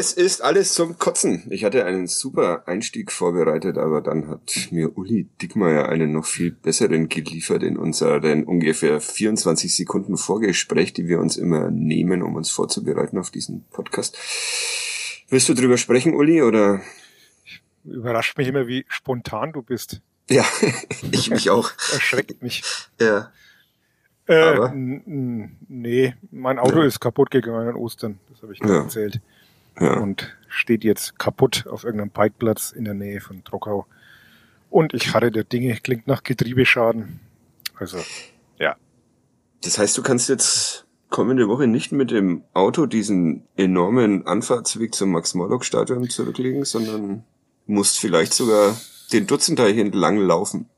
Es ist alles zum Kotzen. Ich hatte einen super Einstieg vorbereitet, aber dann hat mir Uli Dickmeier einen noch viel besseren geliefert in unseren ungefähr 24 Sekunden Vorgespräch, die wir uns immer nehmen, um uns vorzubereiten auf diesen Podcast. Willst du drüber sprechen, Uli, oder? Überrascht mich immer, wie spontan du bist. Ja, ich mich auch. Erschreckt mich. Ja. Äh, nee, mein Auto ja. ist kaputt gegangen an Ostern. Das habe ich dir ja. erzählt ja. und steht jetzt kaputt auf irgendeinem Parkplatz in der Nähe von Trockau. Und ich hatte der Dinge, klingt nach Getriebeschaden. Also, ja. Das heißt, du kannst jetzt kommende Woche nicht mit dem Auto diesen enormen Anfahrtsweg zum Max-Morlock-Stadion zurücklegen, sondern musst vielleicht sogar den Dutzendteich entlang laufen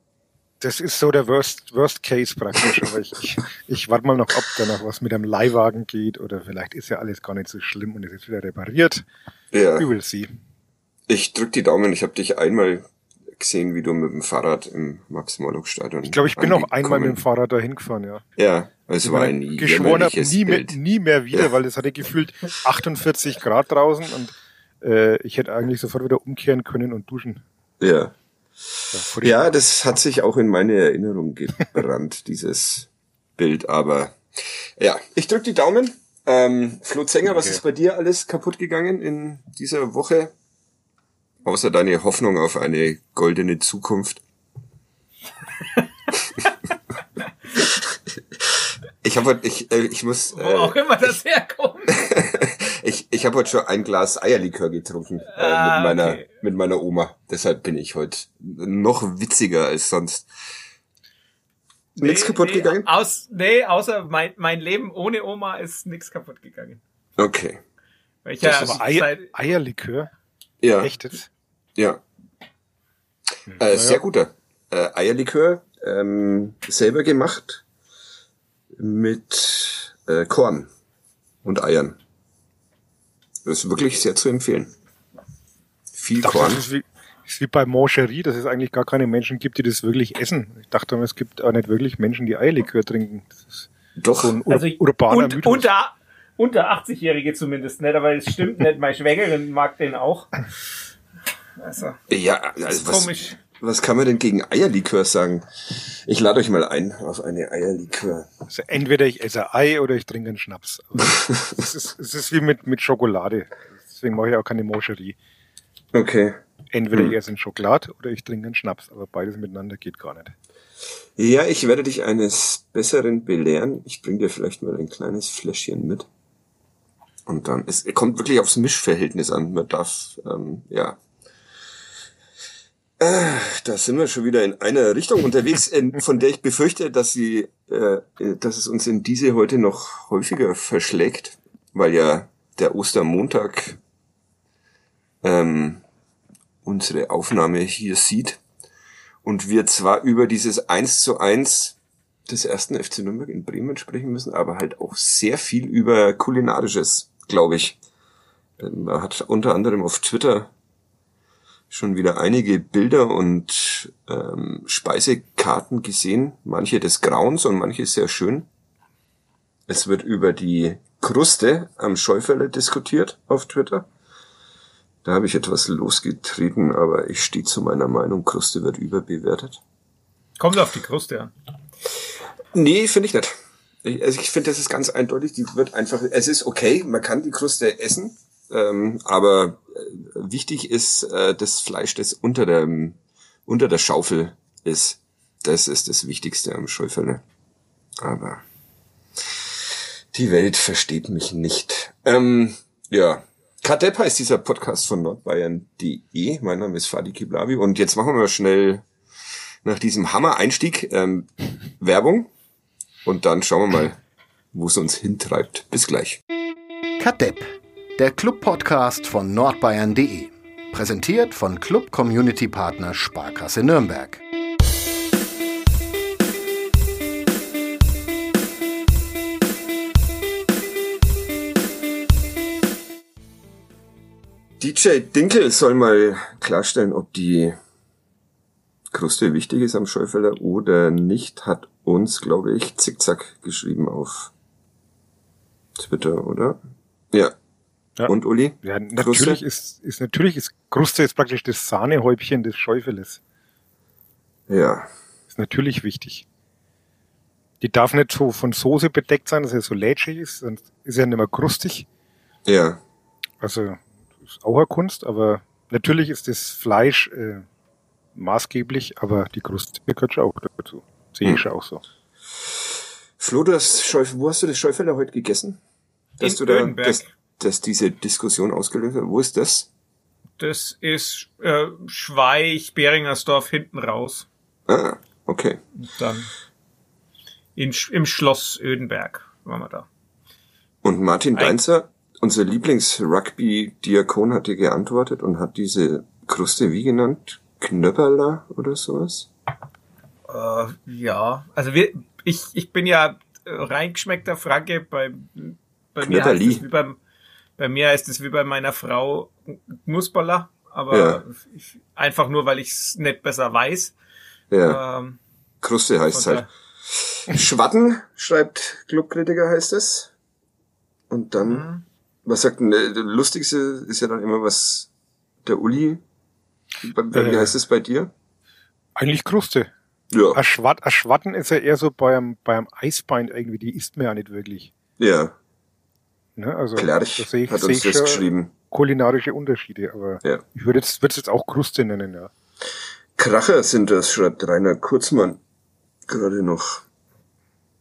das ist so der Worst, Worst Case praktisch. Aber ich, ich, ich warte mal noch ab, danach was mit einem Leihwagen geht oder vielleicht ist ja alles gar nicht so schlimm und es ist wieder repariert. Ja. We will see. Ich drück die Daumen. Ich habe dich einmal gesehen, wie du mit dem Fahrrad im Max-Morlock-Stadion. Ich glaube, ich bin auch einmal mit dem Fahrrad dahin gefahren, ja. Ja, es war ein geschworen habe, nie, mehr, nie mehr wieder, ja. weil es hatte gefühlt 48 Grad draußen und äh, ich hätte eigentlich sofort wieder umkehren können und duschen. Ja. Ja, das hat sich auch in meine Erinnerung gebrannt, dieses Bild. Aber ja, ich drück die Daumen. Ähm, Flo Zenger, okay. was ist bei dir alles kaputt gegangen in dieser Woche? Außer deine Hoffnung auf eine goldene Zukunft. ich habe ich, äh, ich muss. Wo äh, auch immer das herkommt. Ich, ich habe heute schon ein Glas Eierlikör getrunken äh, ah, mit meiner okay. mit meiner Oma. Deshalb bin ich heute noch witziger als sonst. Nee, nichts kaputt nee, gegangen? Aus, nee, außer mein, mein Leben ohne Oma ist nichts kaputt gegangen. Okay. Weil ich das ja, aber Eier, Eierlikör? Ja. Echtes? Ja. Äh, sehr guter. Äh, Eierlikör, ähm, selber gemacht mit äh, Korn und Eiern. Das ist wirklich sehr zu empfehlen. Viel dachte, Korn. Das ist wie, ist wie bei Mancherie, dass es eigentlich gar keine Menschen gibt, die das wirklich essen. Ich dachte, es gibt auch nicht wirklich Menschen, die Eierlikör trinken. Doch. So ein also urbaner und, Mythos. Unter, unter 80-Jährige zumindest nicht, aber es stimmt nicht. Meine Schwägerin mag den auch. Also, ja, also was, komisch. Was kann man denn gegen Eierlikör sagen? Ich lade euch mal ein auf eine Eierlikör. Also entweder ich esse Ei oder ich trinke einen Schnaps. es, ist, es ist wie mit, mit Schokolade. Deswegen mache ich auch keine Moscherie. Okay. Entweder hm. ich esse einen Schokolade oder ich trinke einen Schnaps. Aber beides miteinander geht gar nicht. Ja, ich werde dich eines Besseren belehren. Ich bringe dir vielleicht mal ein kleines Fläschchen mit. Und dann, es kommt wirklich aufs Mischverhältnis an. Man darf, ähm, ja, da sind wir schon wieder in einer Richtung unterwegs, von der ich befürchte, dass sie, äh, dass es uns in diese heute noch häufiger verschlägt, weil ja der Ostermontag ähm, unsere Aufnahme hier sieht und wir zwar über dieses 1 zu 1 des ersten FC Nürnberg in Bremen sprechen müssen, aber halt auch sehr viel über kulinarisches, glaube ich. Man hat unter anderem auf Twitter schon wieder einige Bilder und ähm, Speisekarten gesehen, manche des Grauens und manche sehr schön. Es wird über die Kruste am Schäuferle diskutiert auf Twitter. Da habe ich etwas losgetreten, aber ich stehe zu meiner Meinung, Kruste wird überbewertet. Kommt auf die Kruste an. Nee, finde ich nicht. Ich, also ich finde, das ist ganz eindeutig, die wird einfach, es ist okay, man kann die Kruste essen, ähm, aber äh, wichtig ist äh, das Fleisch, das unter der, unter der Schaufel ist. Das ist das Wichtigste am Schäufele. Aber die Welt versteht mich nicht. Ähm, ja. Kadepp heißt dieser Podcast von nordbayern.de. Mein Name ist Fadi Kiblavi und jetzt machen wir schnell nach diesem Hammer-Einstieg ähm, Werbung und dann schauen wir mal, wo es uns hintreibt. Bis gleich. Kadepp der Club-Podcast von nordbayern.de. Präsentiert von Club Community Partner Sparkasse Nürnberg. DJ Dinkel soll mal klarstellen, ob die Kruste wichtig ist am Schäufeler oder nicht, hat uns, glaube ich, zickzack geschrieben auf Twitter, oder? Ja. Ja. Und Uli? Ja, natürlich ist, ist, natürlich ist Kruste jetzt praktisch das Sahnehäubchen des Schäufeles. Ja. Ist natürlich wichtig. Die darf nicht so von Soße bedeckt sein, dass er so lätschig ist, sonst ist er nicht mehr krustig. Ja. Also, ist auch eine Kunst, aber natürlich ist das Fleisch äh, maßgeblich, aber die Kruste gehört schon auch dazu. Sehe ich hm. schon auch so. Flo, du hast Schäufel, wo hast du das Schäufeler heute gegessen? Dass In du da, dass, dass diese Diskussion ausgelöst hat. Wo ist das? Das ist äh, Schweich, Beringersdorf hinten raus. Ah, okay. Und dann in, im Schloss Ödenberg waren wir da. Und Martin Deinzer, unser Lieblings-Rugby-Diakon, hat dir geantwortet und hat diese Kruste wie genannt? Knöpperler oder sowas? Äh, ja, also wir, ich, ich bin ja reingeschmeckter Franke bei, bei mir heißt es wie beim, bei mir heißt es wie bei meiner Frau Knusperler, aber ja. ich, einfach nur, weil ich es nicht besser weiß. Ja. Ähm, Kruste heißt halt. Schwatten, schreibt Clubkritiker, heißt es. Und dann, mhm. was sagt denn, das Lustigste ist ja dann immer, was der Uli, wie äh, heißt es bei dir? Eigentlich Kruste. Ja. Ein, Schwat, ein Schwatten ist ja eher so beim, beim Eisbein irgendwie, die isst mir ja nicht wirklich. Ja. Ne, also, Klarch sehe ich, hat uns das geschrieben. Kulinarische Unterschiede, aber ja. ich würde jetzt, würde es jetzt auch Kruste nennen, ja. Kracher sind das, schreibt Rainer Kurzmann gerade noch.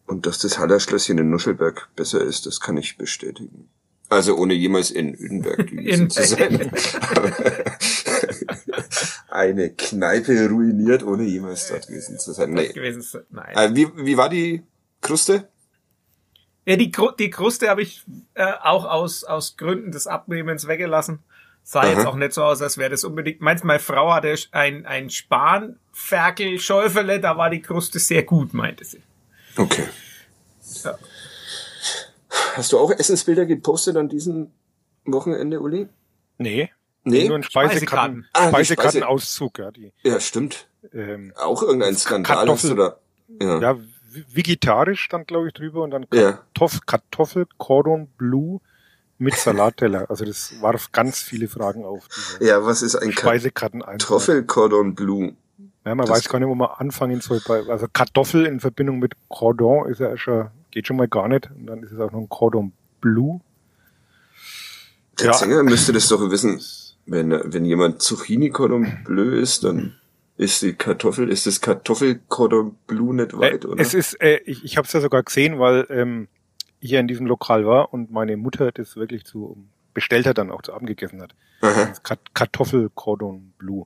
Und dass das Hallerschlösschen in Nuschelberg besser ist, das kann ich bestätigen. Also ohne jemals in Üdenberg gewesen zu sein. Eine Kneipe ruiniert, ohne jemals dort gewesen zu sein. Nee. Gewesen zu, nein. Äh, wie, wie war die Kruste? Ja, die, die Kruste habe ich äh, auch aus, aus Gründen des Abnehmens weggelassen. Sah Aha. jetzt auch nicht so aus, als wäre das unbedingt. Meinst meine Frau hatte ein, ein Spanferkel-Schäufele, da war die Kruste sehr gut, meinte sie. Okay. Ja. Hast du auch Essensbilder gepostet an diesem Wochenende, Uli? Nee. Nee? Nur ein Speisekarten, ah, Speisekartenauszug, ja. Die, ja, stimmt. Ähm, auch irgendein Skandal Kartoffel, oder? Ja. ja, vegetarisch stand, glaube ich, drüber und dann Kartoff, ja. Kartoffel Cordon Bleu mit Salatteller. Also das warf ganz viele Fragen auf. Ja, was ist ein Speisekarten Kartoffel Cordon Bleu? Ja, man das weiß gar nicht, wo man anfangen soll. Also Kartoffel in Verbindung mit Cordon ist ja schon, geht schon mal gar nicht. Und dann ist es auch noch ein Cordon Bleu. Der ja. Sänger müsste das doch wissen. Wenn, wenn jemand Zucchini Cordon Bleu ist, dann ist die Kartoffel, ist das Kartoffel Cordon Bleu nicht weit, äh, oder? Es ist, äh, ich, ich habe es ja sogar gesehen, weil ähm, hier in diesem Lokal war und meine Mutter das wirklich zu bestellt hat, dann auch zu Abend gegessen hat. Kartoffel Cordon Bleu.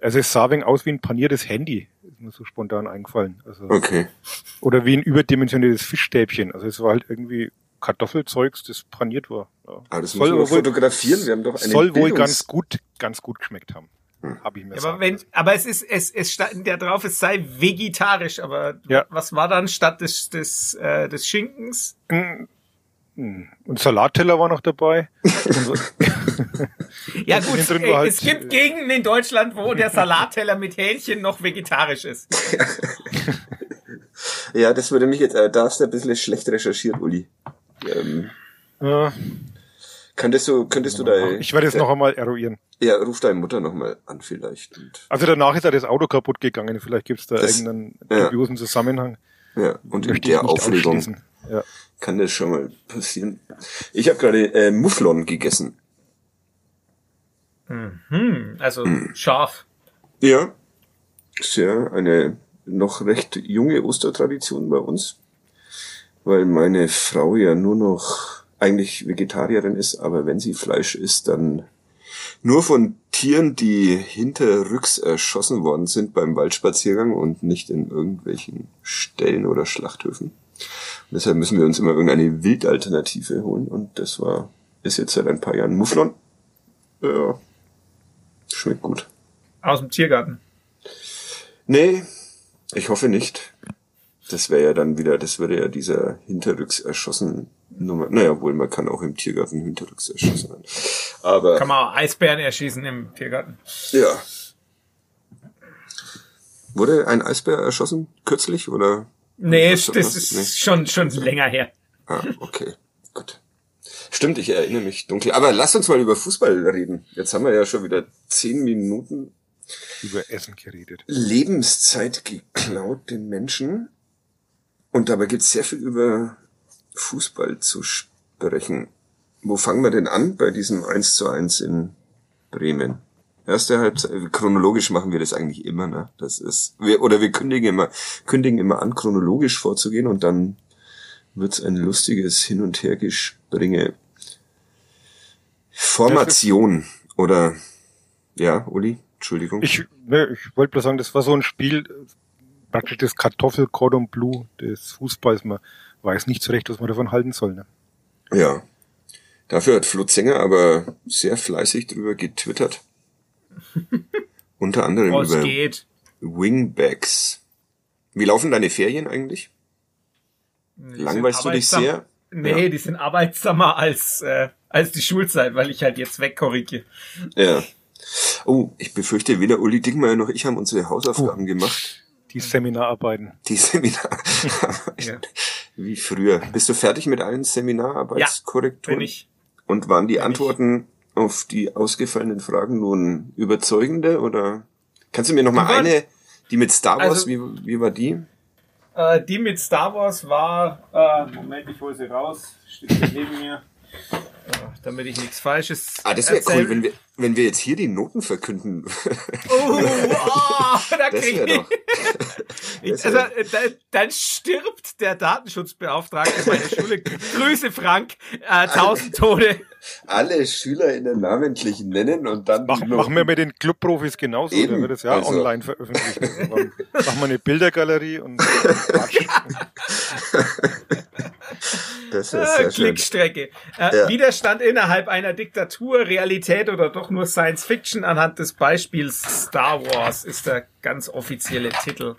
Also es sah wegen aus wie ein paniertes Handy, ist mir so spontan eingefallen. Also, okay. Oder wie ein überdimensioniertes Fischstäbchen. Also es war halt irgendwie Kartoffelzeugs, das paniert war. Ja. Aber ah, das soll müssen wir wohl, fotografieren. Wir haben doch eine Soll wohl ganz gut, ganz gut geschmeckt haben. Hm. Habe ich mir ja, aber, wenn, aber es ist, es, es stand ja drauf, es sei vegetarisch, aber ja. was war dann statt des, des, äh, des Schinkens? Hm. hm. Und Salatteller war noch dabei. ja gut, ey, halt es gibt Gegenden in Deutschland, wo der Salatteller mit Hähnchen noch vegetarisch ist. ja, das würde mich jetzt, äh, da hast du ein bisschen schlecht recherchiert, Uli. Ähm, ja. Könntest du, könntest du da. Ich werde es noch einmal eruieren. Ja, ruf deine Mutter noch mal an vielleicht. Und also danach ist ja das Auto kaputt gegangen. Vielleicht gibt es da das, irgendeinen ja. dubiosen Zusammenhang. Ja, und in der Aufregung ja. kann das schon mal passieren. Ich habe gerade äh, Mufflon gegessen. Mhm, also mhm. scharf. Ja, ist ja eine noch recht junge Ostertradition bei uns, weil meine Frau ja nur noch eigentlich Vegetarierin ist, aber wenn sie Fleisch isst, dann nur von Tieren, die hinterrücks erschossen worden sind beim Waldspaziergang und nicht in irgendwelchen Ställen oder Schlachthöfen. Und deshalb müssen wir uns immer irgendeine Wildalternative holen und das war, ist jetzt seit ein paar Jahren Mufflon. Ja, schmeckt gut. Aus dem Tiergarten? Nee, ich hoffe nicht. Das wäre ja dann wieder, das würde ja dieser hinterrücks erschossen Nummer. Naja, wohl, man kann auch im Tiergarten hinterrücks erschießen. Aber. Kann man auch Eisbären erschießen im Tiergarten. Ja. Wurde ein Eisbär erschossen kürzlich oder? Nee, das, das ist nee? schon, schon länger her. Ah, okay. Gut. Stimmt, ich erinnere mich dunkel. Aber lass uns mal über Fußball reden. Jetzt haben wir ja schon wieder zehn Minuten über Essen geredet. Lebenszeit geklaut den Menschen. Und dabei gibt's sehr viel über Fußball zu sprechen. Wo fangen wir denn an bei diesem 1 zu 1 in Bremen? Erste Halbzeit, chronologisch machen wir das eigentlich immer, ne? Das ist, wir, oder wir kündigen immer, kündigen immer an, chronologisch vorzugehen und dann wird's ein lustiges Hin- und Hergespringe. Formation oder, ja, Uli, Entschuldigung. Ich, ne, ich wollte bloß sagen, das war so ein Spiel, praktisch das Kartoffelcordon Blue des Fußballs. Man weiß nicht so recht, was man davon halten soll. Ne? Ja. Dafür hat Flo Zenger aber sehr fleißig drüber getwittert. Unter anderem Was über geht. Wingbacks. Wie laufen deine Ferien eigentlich? Die Langweilst du dich sehr? Nee, ja. die sind arbeitsamer als, äh, als die Schulzeit, weil ich halt jetzt wegkorrigiere. Ja. Oh, ich befürchte, weder Uli Dickmeyer noch ich haben unsere Hausaufgaben oh. gemacht. Die Seminararbeiten. Die Seminar. ja. Wie früher. Bist du fertig mit allen Seminararbeitskorrekturen? Ja, bin ich. Und waren die bin Antworten ich. auf die ausgefallenen Fragen nun überzeugende oder kannst du mir noch mal eine, die mit Star Wars, also, wie, wie war die? Äh, die mit Star Wars war, äh, Moment, ich hole sie raus, steht neben mir damit ich nichts Falsches. Ah, das wäre cool, wenn wir, wenn wir jetzt hier die Noten verkünden. Oh, oh da krieg ich. ich also, da, dann stirbt der Datenschutzbeauftragte meiner Schule. Grüße, Frank. Äh, tausend Tode. Alle Schüler in den namentlichen nennen und dann. Mach, machen wir mit den Clubprofis genauso. Eben. Da wird es ja also. online veröffentlicht. machen wir eine Bildergalerie und. Das ist äh, Klickstrecke. Äh, ja. Widerstand innerhalb einer Diktatur, Realität oder doch nur Science Fiction anhand des Beispiels Star Wars ist der ganz offizielle Titel.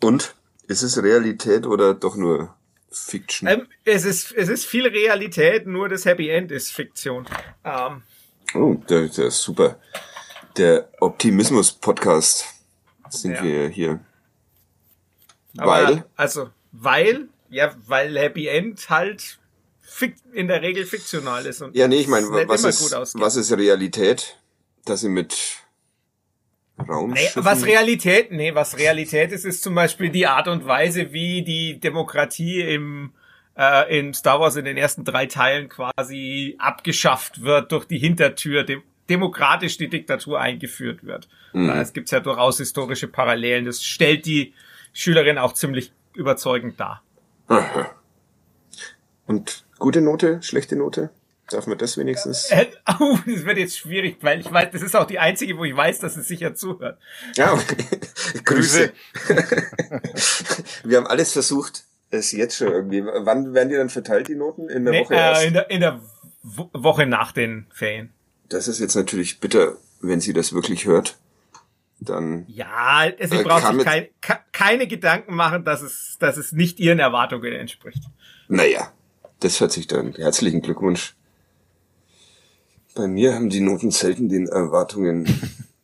Und? Ist es Realität oder doch nur Fiction? Ähm, es, ist, es ist viel Realität, nur das Happy End ist Fiktion. Ähm, oh, der, der ist super. Der Optimismus-Podcast sind ja. wir hier. Aber, weil? Also, weil ja, weil Happy End halt in der Regel fiktional ist. Und ja, nee, ich meine, was, ist, was ist Realität? Dass sie mit Raumschiffen... Nee, was Realität, nee, was Realität ist, ist zum Beispiel die Art und Weise, wie die Demokratie im äh, in Star Wars in den ersten drei Teilen quasi abgeschafft wird durch die Hintertür, dem, demokratisch die Diktatur eingeführt wird. Mhm. Es gibt ja durchaus historische Parallelen. Das stellt die Schülerin auch ziemlich überzeugend dar. Aha. Und gute Note, schlechte Note? Darf man das wenigstens? Äh, oh, das wird jetzt schwierig, weil ich weiß, das ist auch die einzige, wo ich weiß, dass es sicher zuhört. Ja, okay. Grüße. Wir haben alles versucht, es jetzt schon irgendwie. Wann werden die dann verteilt, die Noten? In der nee, Woche äh, In der, in der Woche nach den Ferien. Das ist jetzt natürlich bitter, wenn sie das wirklich hört dann. Ja, sie äh, braucht sich kein, keine Gedanken machen, dass es, dass es nicht ihren Erwartungen entspricht. Naja, das hört sich dann. Herzlichen Glückwunsch. Bei mir haben die Noten selten den Erwartungen.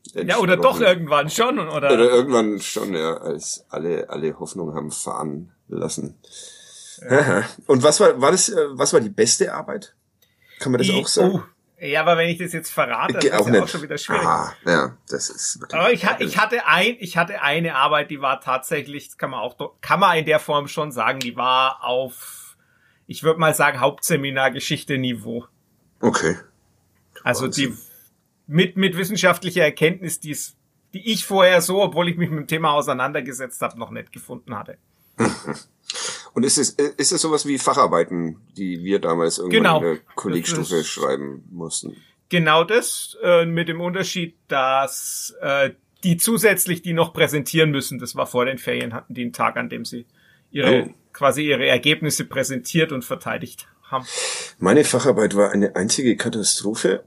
ja, oder doch irgendwann schon, oder? Oder irgendwann schon, ja, als alle, alle Hoffnung haben fahren lassen. Ja. Und was war, war das, äh, was war die beste Arbeit? Kann man das die, auch sagen? Oh, ja, aber wenn ich das jetzt verrate, dann ist auch, ja auch schon wieder schwierig. Ah, ja, das ist Aber ich, ich hatte ein, ich hatte eine Arbeit, die war tatsächlich, das kann man auch, kann man in der Form schon sagen, die war auf, ich würde mal sagen, Hauptseminar-Geschichte-Niveau. Okay. Also die, mit, mit wissenschaftlicher Erkenntnis, die die ich vorher so, obwohl ich mich mit dem Thema auseinandergesetzt habe, noch nicht gefunden hatte. Und ist es, ist es sowas wie Facharbeiten, die wir damals irgendwann genau. in der Kollegstufe schreiben mussten? Genau das, äh, mit dem Unterschied, dass äh, die zusätzlich die noch präsentieren müssen. Das war vor den Ferien, hatten die einen Tag, an dem sie ihre oh. quasi ihre Ergebnisse präsentiert und verteidigt haben. Meine Facharbeit war eine einzige Katastrophe.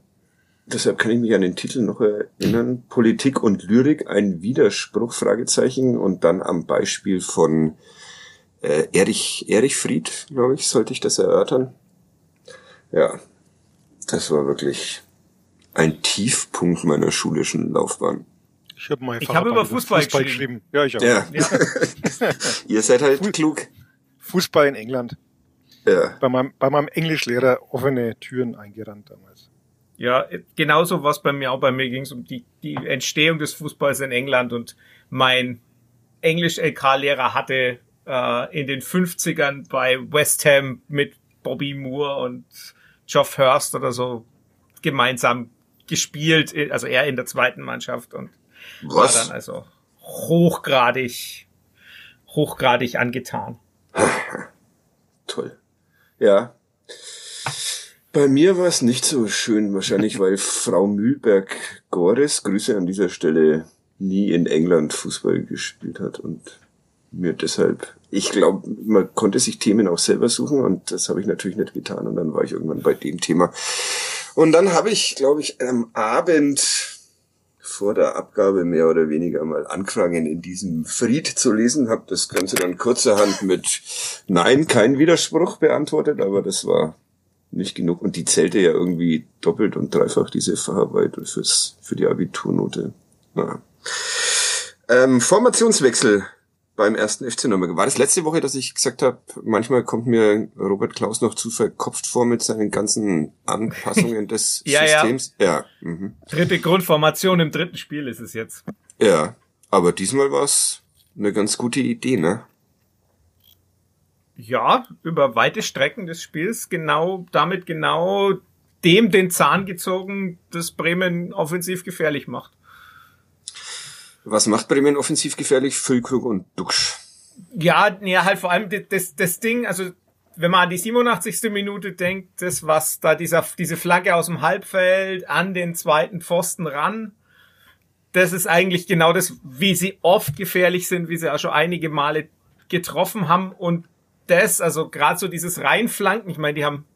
Deshalb kann ich mich an den Titel noch erinnern. Politik und Lyrik, ein Widerspruch, Fragezeichen. Und dann am Beispiel von äh, Erich, Erich Fried, glaube ich, sollte ich das erörtern. Ja, das war wirklich ein Tiefpunkt meiner schulischen Laufbahn. Ich habe mal ich hab über Fußball, Fußball geschrieben. geschrieben. Ja, ich auch. Ja. ja. Ihr seid halt Fu klug. Fußball in England. Ja. Bei meinem, bei meinem Englischlehrer offene Türen eingerannt damals. Ja, genauso was bei mir auch. Bei mir ging es um die, die Entstehung des Fußballs in England und mein Englisch-LK-Lehrer hatte äh, in den 50ern bei West Ham mit Bobby Moore und Geoff Hurst oder so gemeinsam gespielt, also er in der zweiten Mannschaft und Was? war dann also hochgradig, hochgradig angetan. Toll. Ja. Bei mir war es nicht so schön, wahrscheinlich weil Frau Mühlberg-Gores, Grüße an dieser Stelle, nie in England Fußball gespielt hat und mir deshalb, ich glaube, man konnte sich Themen auch selber suchen und das habe ich natürlich nicht getan und dann war ich irgendwann bei dem Thema. Und dann habe ich, glaube ich, am Abend vor der Abgabe mehr oder weniger mal angefangen, in diesem Fried zu lesen, habe das Ganze dann kurzerhand mit Nein, kein Widerspruch beantwortet, aber das war nicht genug und die zählte ja irgendwie doppelt und dreifach diese Facharbeit fürs, für die Abiturnote. Naja. Ähm, Formationswechsel beim ersten FC Nürnberg. War das letzte Woche, dass ich gesagt habe, manchmal kommt mir Robert Klaus noch zu verkopft vor mit seinen ganzen Anpassungen des ja, Systems? Ja. ja. Mhm. Dritte Grundformation im dritten Spiel ist es jetzt. Ja, aber diesmal war es eine ganz gute Idee, ne? Ja, über weite Strecken des Spiels genau, damit genau dem den Zahn gezogen, das Bremen offensiv gefährlich macht. Was macht Bremen offensiv gefährlich? Füllkrug und Duxch. Ja, ja, halt vor allem das, das Ding, also wenn man an die 87. Minute denkt, das was da dieser diese Flagge aus dem Halbfeld an den zweiten Pfosten ran, das ist eigentlich genau das, wie sie oft gefährlich sind, wie sie auch schon einige Male getroffen haben und das, also gerade so dieses Reinflanken, ich meine, die haben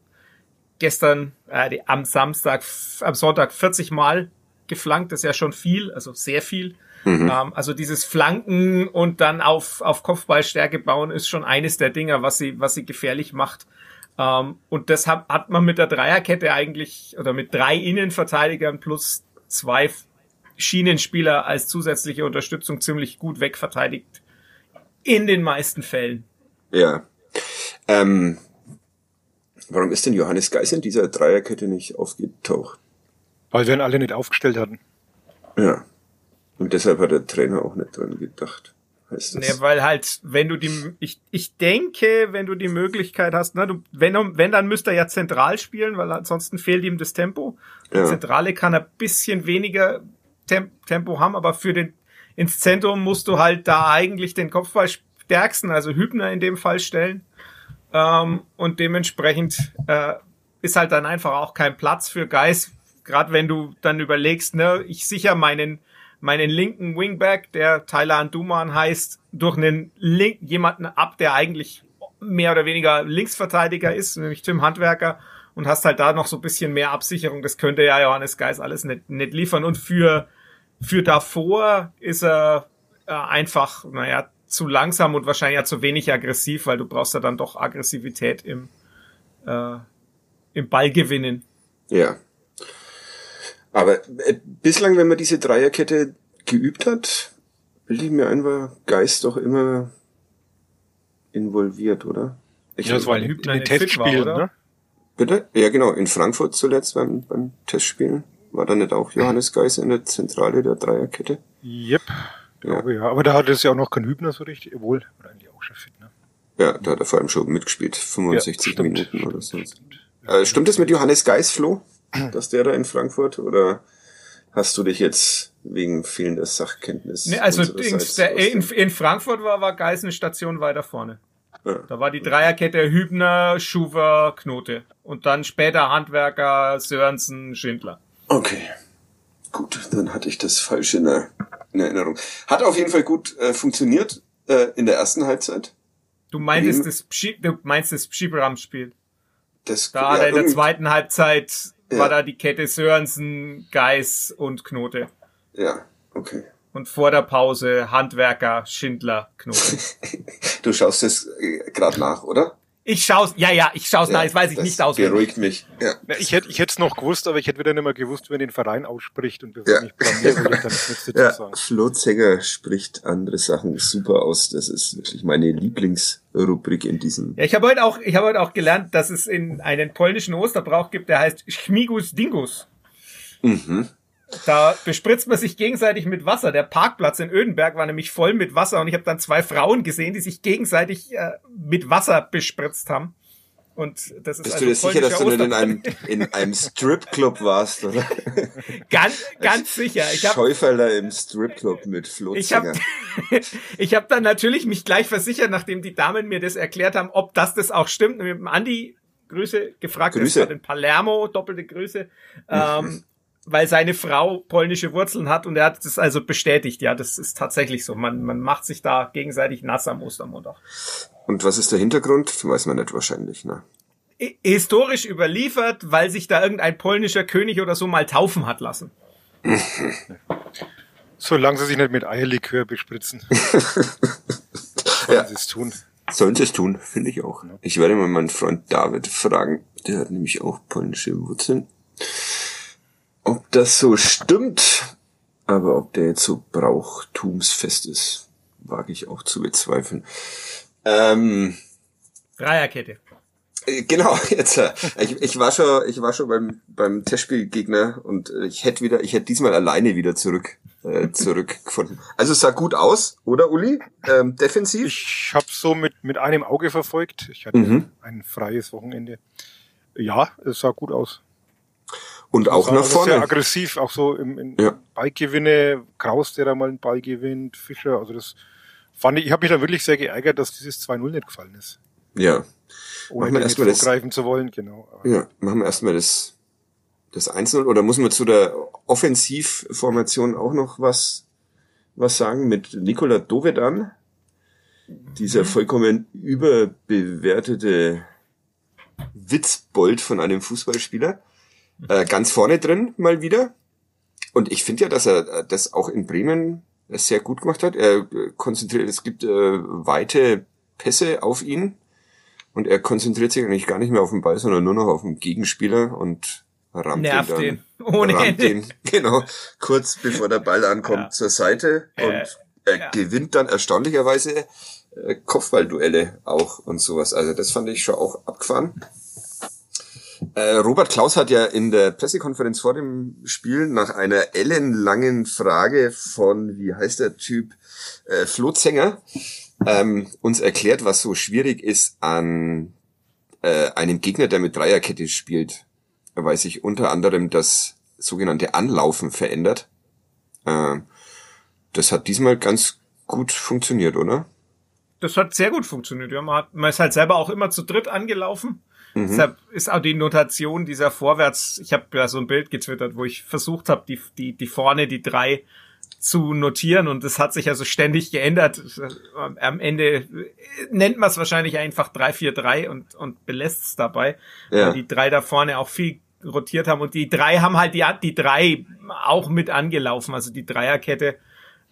gestern, äh, die, am Samstag, am Sonntag 40 Mal geflankt, das ist ja schon viel, also sehr viel. Mhm. Ähm, also dieses Flanken und dann auf, auf Kopfballstärke bauen ist schon eines der Dinger, was sie, was sie gefährlich macht. Ähm, und das hat, hat man mit der Dreierkette eigentlich, oder mit drei Innenverteidigern plus zwei Schienenspieler als zusätzliche Unterstützung ziemlich gut wegverteidigt. In den meisten Fällen. Ja. Ähm, warum ist denn Johannes Geis in dieser Dreierkette nicht aufgetaucht? Weil wir ihn alle nicht aufgestellt hatten. Ja. Und deshalb hat der Trainer auch nicht dran gedacht. Heißt das. Nee, weil halt, wenn du die, ich, ich denke, wenn du die Möglichkeit hast, ne, du, wenn, wenn, dann müsste er ja zentral spielen, weil ansonsten fehlt ihm das Tempo. Ja. Zentrale kann er bisschen weniger Tem Tempo haben, aber für den, ins Zentrum musst du halt da eigentlich den Kopfball stärksten, also Hübner in dem Fall stellen. Ähm, und dementsprechend äh, ist halt dann einfach auch kein Platz für Geist, gerade wenn du dann überlegst, ne, ich sicher meinen meinen linken Wingback, der Tyler Anduman heißt, durch einen Link jemanden ab, der eigentlich mehr oder weniger Linksverteidiger ist, nämlich Tim Handwerker und hast halt da noch so ein bisschen mehr Absicherung. Das könnte ja Johannes Geis alles nicht, nicht liefern. Und für, für davor ist er äh, einfach, naja, zu langsam und wahrscheinlich ja zu wenig aggressiv, weil du brauchst ja dann doch Aggressivität im, äh, im Ballgewinnen. Ja. Aber äh, bislang, wenn man diese Dreierkette geübt hat, bilde ich mir ein, war Geist doch immer involviert, oder? Ich ja, das war in, in den Testspielen, ne? Bitte? Ja, genau. In Frankfurt zuletzt beim, beim Testspielen. War da nicht auch Johannes Geist in der Zentrale der Dreierkette? Yep. Glaube, ja. Aber da hat es ja auch noch kein Hübner so richtig, obwohl, war eigentlich auch schon fit, ne? Ja, da hat er vor allem schon mitgespielt. 65 ja, Minuten oder so. Stimmt, äh, stimmt das mit Johannes Geis, Flo? Dass der da in Frankfurt? Oder hast du dich jetzt wegen fehlender Sachkenntnis? Nee, also in, in, in, Frankfurt war, war Geis eine Station weiter vorne. Ja. Da war die Dreierkette Hübner, Schuwer, Knote. Und dann später Handwerker, Sörensen, Schindler. Okay. Gut, dann hatte ich das falsch in, der, in Erinnerung. Hat auf jeden Fall gut äh, funktioniert äh, in der ersten Halbzeit. Du meintest das, Pschi du meinst das Pschiberam-Spiel. Das, da ja, hat er in der zweiten Halbzeit ja. war da die Kette Sörensen, Geis und Knote. Ja, okay. Und vor der Pause Handwerker, Schindler, Knote. du schaust es äh, gerade nach, oder? Ich schaue ja, ja, ich schaue es ja, nach, jetzt weiß ich nicht aus. Beruhigt mich. Ja. Ich hätte ich hätte es noch gewusst, aber ich hätte wieder nicht mehr gewusst, wer den Verein ausspricht und bevor ja. ich blamier, will ich dann nichts dazu ja. sagen. Flo Zenger spricht andere Sachen super aus. Das ist wirklich meine Lieblingsrubrik in diesem. Ja, ich habe heute auch, ich habe heute auch gelernt, dass es in einen polnischen Osterbrauch gibt, der heißt Schmigus Dingus. Mhm. Da bespritzt man sich gegenseitig mit Wasser. Der Parkplatz in Ödenberg war nämlich voll mit Wasser und ich habe dann zwei Frauen gesehen, die sich gegenseitig äh, mit Wasser bespritzt haben. Und das ist Bist also du dir sicher, dass du in einem, in einem Stripclub warst, oder? ganz, ganz sicher. Ich hab, Schäuferler im Stripclub mit Flotzinger. Ich habe ich hab dann natürlich mich gleich versichert, nachdem die Damen mir das erklärt haben, ob das das auch stimmt. Und mit dem Andi Grüße gefragt, Grüße. in Palermo, doppelte Grüße. Ähm, weil seine Frau polnische Wurzeln hat und er hat es also bestätigt. Ja, das ist tatsächlich so. Man, man macht sich da gegenseitig nass am Ostermontag. Und was ist der Hintergrund? Weiß man nicht wahrscheinlich, ne? Historisch überliefert, weil sich da irgendein polnischer König oder so mal taufen hat lassen. Solange sie sich nicht mit Eierlikör bespritzen. Sollen ja. sie es tun. Sollen sie es tun, finde ich auch. Ich werde mal meinen Freund David fragen. Der hat nämlich auch polnische Wurzeln. Ob das so stimmt, aber ob der jetzt so brauchtumsfest ist, wage ich auch zu bezweifeln. Ähm, Dreierkette. Äh, genau, jetzt. Äh, ich, ich war schon, ich war schon beim beim Testspielgegner und äh, ich hätte wieder, ich hätte diesmal alleine wieder zurück äh, zurückgefunden. Also es sah gut aus, oder Uli? Ähm, defensiv? Ich habe so mit mit einem Auge verfolgt. Ich hatte mhm. ein freies Wochenende. Ja, es sah gut aus. Und auch nach vorne. Sehr aggressiv, auch so im, im ja. Ballgewinne, Kraus, der da mal einen Ball gewinnt, Fischer, also das fand ich, ich habe mich da wirklich sehr geärgert, dass dieses 2-0 nicht gefallen ist. Ja. Ohne machen wir erstmal das greifen zu wollen, genau. Ja, machen wir erstmal das das 1-0 oder muss man zu der Offensivformation auch noch was was sagen mit Nikola Dovedan? Dieser mhm. vollkommen überbewertete Witzbold von einem Fußballspieler. Äh, ganz vorne drin mal wieder. Und ich finde ja, dass er äh, das auch in Bremen sehr gut gemacht hat. Er äh, konzentriert, es gibt äh, weite Pässe auf ihn und er konzentriert sich eigentlich gar nicht mehr auf den Ball, sondern nur noch auf den Gegenspieler und rammt Nervt den dann. Den. Ohne rammt den, genau, kurz bevor der Ball ankommt ja. zur Seite und äh, er ja. gewinnt dann erstaunlicherweise äh, Kopfballduelle auch und sowas. Also das fand ich schon auch abgefahren. Äh, Robert Klaus hat ja in der Pressekonferenz vor dem Spiel nach einer ellenlangen Frage von, wie heißt der Typ, äh, Flo Zenger, ähm, uns erklärt, was so schwierig ist an äh, einem Gegner, der mit Dreierkette spielt, weil sich unter anderem das sogenannte Anlaufen verändert. Äh, das hat diesmal ganz gut funktioniert, oder? Das hat sehr gut funktioniert. Ja, man, hat, man ist halt selber auch immer zu dritt angelaufen Mhm. Deshalb ist auch die Notation dieser Vorwärts, ich habe ja so ein Bild getwittert, wo ich versucht habe, die, die, die vorne, die drei zu notieren und es hat sich also ständig geändert. Am Ende nennt man es wahrscheinlich einfach 3-4-3 und, und belässt es dabei, ja. weil die drei da vorne auch viel rotiert haben und die drei haben halt die, die drei auch mit angelaufen, also die Dreierkette.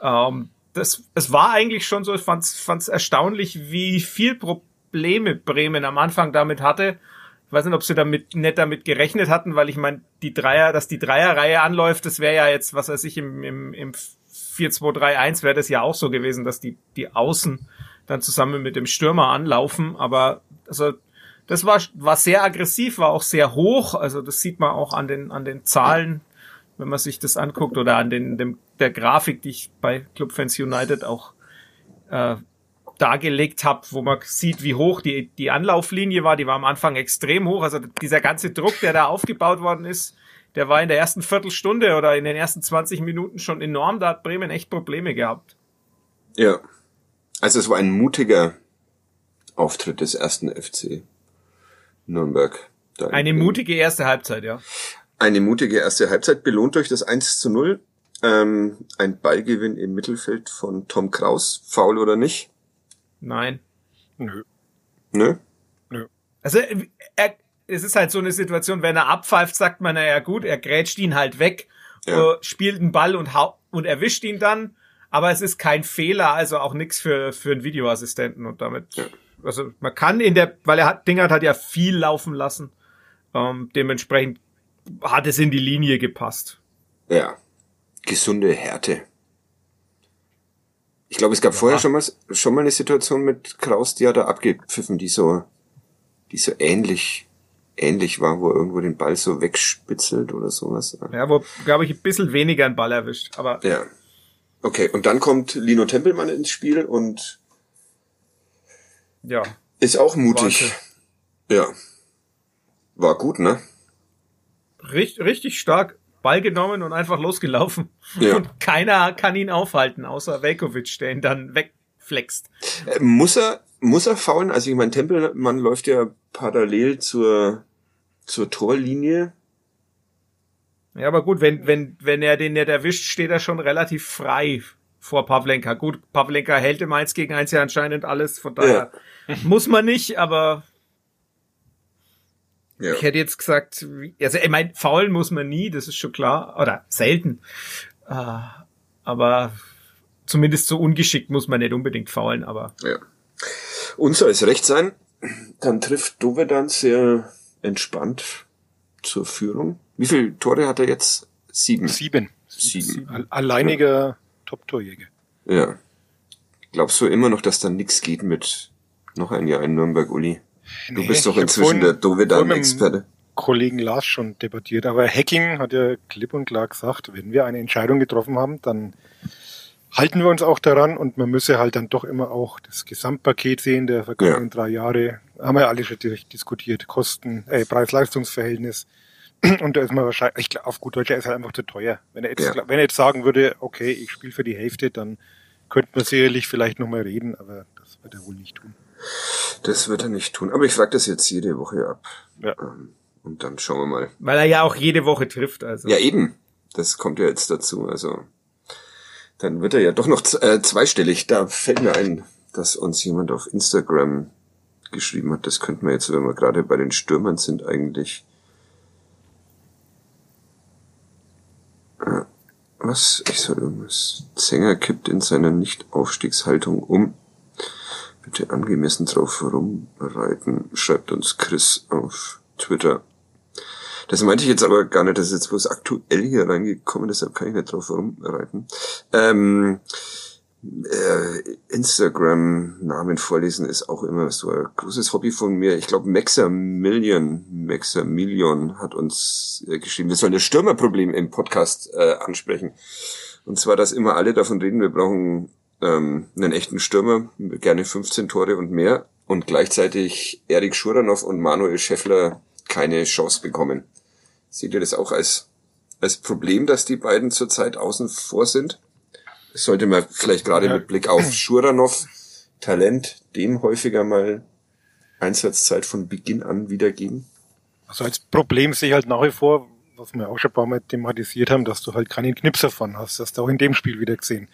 Ähm, das, es war eigentlich schon so, ich fand es erstaunlich, wie viel Probleme Bremen am Anfang damit hatte weiß nicht, ob sie damit nicht damit gerechnet hatten, weil ich meine, die Dreier, dass die Dreierreihe anläuft, das wäre ja jetzt, was weiß ich, im, im, im 4-2-3-1 wäre das ja auch so gewesen, dass die, die Außen dann zusammen mit dem Stürmer anlaufen. Aber also das war, war sehr aggressiv, war auch sehr hoch. Also das sieht man auch an den, an den Zahlen, wenn man sich das anguckt, oder an den, dem, der Grafik, die ich bei Club Fans United auch äh, dargelegt habe, wo man sieht, wie hoch die, die Anlauflinie war. Die war am Anfang extrem hoch. Also dieser ganze Druck, der da aufgebaut worden ist, der war in der ersten Viertelstunde oder in den ersten 20 Minuten schon enorm. Da hat Bremen echt Probleme gehabt. Ja. Also es war ein mutiger Auftritt des ersten FC Nürnberg. Eine mutige erste Halbzeit, ja. Eine mutige erste Halbzeit, belohnt durch das 1 zu 0. Ähm, ein Ballgewinn im Mittelfeld von Tom Kraus, faul oder nicht? Nein. Nö. Nö? Nö. Also er, es ist halt so eine Situation, wenn er abpfeift, sagt man, naja gut, er grätscht ihn halt weg, ja. uh, spielt einen Ball und, und erwischt ihn dann, aber es ist kein Fehler, also auch nichts für, für einen Videoassistenten und damit. Ja. also man kann in der, weil er hat, Dingert hat ja viel laufen lassen. Ähm, dementsprechend hat es in die Linie gepasst. Ja. Gesunde Härte. Ich glaube, es gab ja. vorher schon mal, schon mal eine Situation mit Kraus, die hat er abgepfiffen, die so, die so ähnlich, ähnlich war, wo er irgendwo den Ball so wegspitzelt oder sowas. Ja, wo, glaube ich, ein bisschen weniger einen Ball erwischt, aber. Ja. Okay, und dann kommt Lino Tempelmann ins Spiel und ja. Ist auch mutig. Warte. Ja. War gut, ne? Richtig, richtig stark. Ball genommen und einfach losgelaufen. Ja. Und keiner kann ihn aufhalten, außer Velkovic, der ihn dann wegflext. Äh, muss er, muss er faulen? Also ich meine, Tempelmann läuft ja parallel zur, zur Torlinie. Ja, aber gut, wenn, wenn, wenn er den nicht erwischt, steht er schon relativ frei vor Pavlenka. Gut, Pavlenka hält im 1 gegen 1 ja anscheinend alles, von daher ja. muss man nicht, aber ja. ich hätte jetzt gesagt, also ich meine, faulen muss man nie, das ist schon klar, oder selten. Uh, aber zumindest so ungeschickt muss man nicht unbedingt faulen, aber. Ja. Und soll es recht sein, dann trifft Dovedan sehr entspannt zur Führung. Wie viele Tore hat er jetzt? Sieben. Sieben. Sieben. Alleiniger ja. Top-Torjäger. Ja. Glaubst du immer noch, dass da nichts geht mit noch ein Jahr in Nürnberg, Uli? Du nee, bist doch inzwischen der Dovedan-Experte. Kollegen Lars schon debattiert, aber Hacking hat ja klipp und klar gesagt, wenn wir eine Entscheidung getroffen haben, dann halten wir uns auch daran und man müsse halt dann doch immer auch das Gesamtpaket sehen der vergangenen ja. drei Jahre. Haben wir alle schon diskutiert. Kosten, äh, Preis-Leistungs-Verhältnis. Und da ist man wahrscheinlich, ich glaube, auf gut Deutsch, er ist halt einfach zu teuer. Wenn er jetzt, ja. wenn er jetzt sagen würde, okay, ich spiele für die Hälfte, dann könnte man sicherlich vielleicht nochmal reden, aber das wird er wohl nicht tun. Das wird er nicht tun. Aber ich frage das jetzt jede Woche ab. Ja. Ähm, und dann schauen wir mal. Weil er ja auch jede Woche trifft, also. Ja, eben. Das kommt ja jetzt dazu. Also dann wird er ja doch noch äh, zweistellig. Da fällt mir ein, dass uns jemand auf Instagram geschrieben hat. Das könnten wir jetzt, wenn wir gerade bei den Stürmern sind, eigentlich Was? Ich soll irgendwas. Zenger kippt in seiner Nicht-Aufstiegshaltung um. Bitte angemessen drauf rumreiten, schreibt uns Chris auf Twitter. Das meinte ich jetzt aber gar nicht, das ist jetzt bloß aktuell hier reingekommen, deshalb kann ich nicht drauf rumreiten. Ähm, äh, Instagram-Namen vorlesen ist auch immer so ein großes Hobby von mir. Ich glaube, Maximilian, Maximilian hat uns äh, geschrieben, wir sollen das Stürmerproblem im Podcast äh, ansprechen. Und zwar, dass immer alle davon reden, wir brauchen ähm, einen echten Stürmer, gerne 15 Tore und mehr. Und gleichzeitig Erik Schuranov und Manuel Scheffler keine Chance bekommen. Seht ihr das auch als, als Problem, dass die beiden zurzeit außen vor sind? sollte man vielleicht gerade ja. mit Blick auf Schuranov Talent dem häufiger mal Einsatzzeit von Beginn an wiedergeben? Also als Problem sehe ich halt nach wie vor, was wir auch schon ein paar Mal thematisiert haben, dass du halt keinen Knipser von hast. Das hast du auch in dem Spiel wieder gesehen.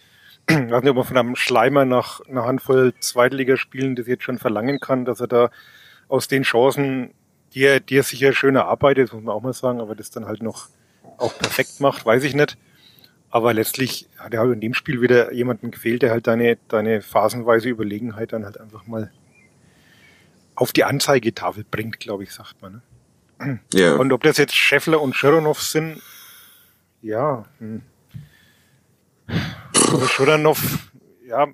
Ich weiß nicht, ob man von einem Schleimer nach einer Handvoll Zweitligaspielen das jetzt schon verlangen kann, dass er da aus den Chancen, die er, die er sicher schön erarbeitet, muss man auch mal sagen, aber das dann halt noch auch perfekt macht, weiß ich nicht. Aber letztlich hat er halt in dem Spiel wieder jemanden gefehlt, der halt deine, deine phasenweise Überlegenheit dann halt einfach mal auf die Anzeigetafel bringt, glaube ich, sagt man. Ne? Ja. Und ob das jetzt Scheffler und Schironov sind, ja. Hm. Schironov, ja,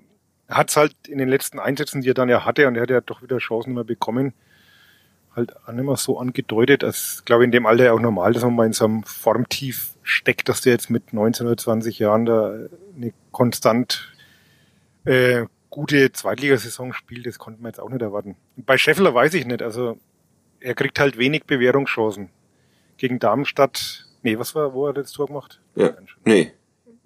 hat es halt in den letzten Einsätzen, die er dann ja hatte, und er hat ja doch wieder Chancen immer bekommen, halt auch nicht mehr so angedeutet, als glaube ich in dem Alter auch normal, dass man mal in so einem Formtief steckt, dass der jetzt mit 19 oder 20 Jahren da eine konstant äh, gute Zweitligasaison spielt, das konnte man jetzt auch nicht erwarten. Und bei Scheffler weiß ich nicht, also er kriegt halt wenig Bewährungschancen. Gegen Darmstadt, nee, was war, wo hat er das Tor gemacht? Ja, nee.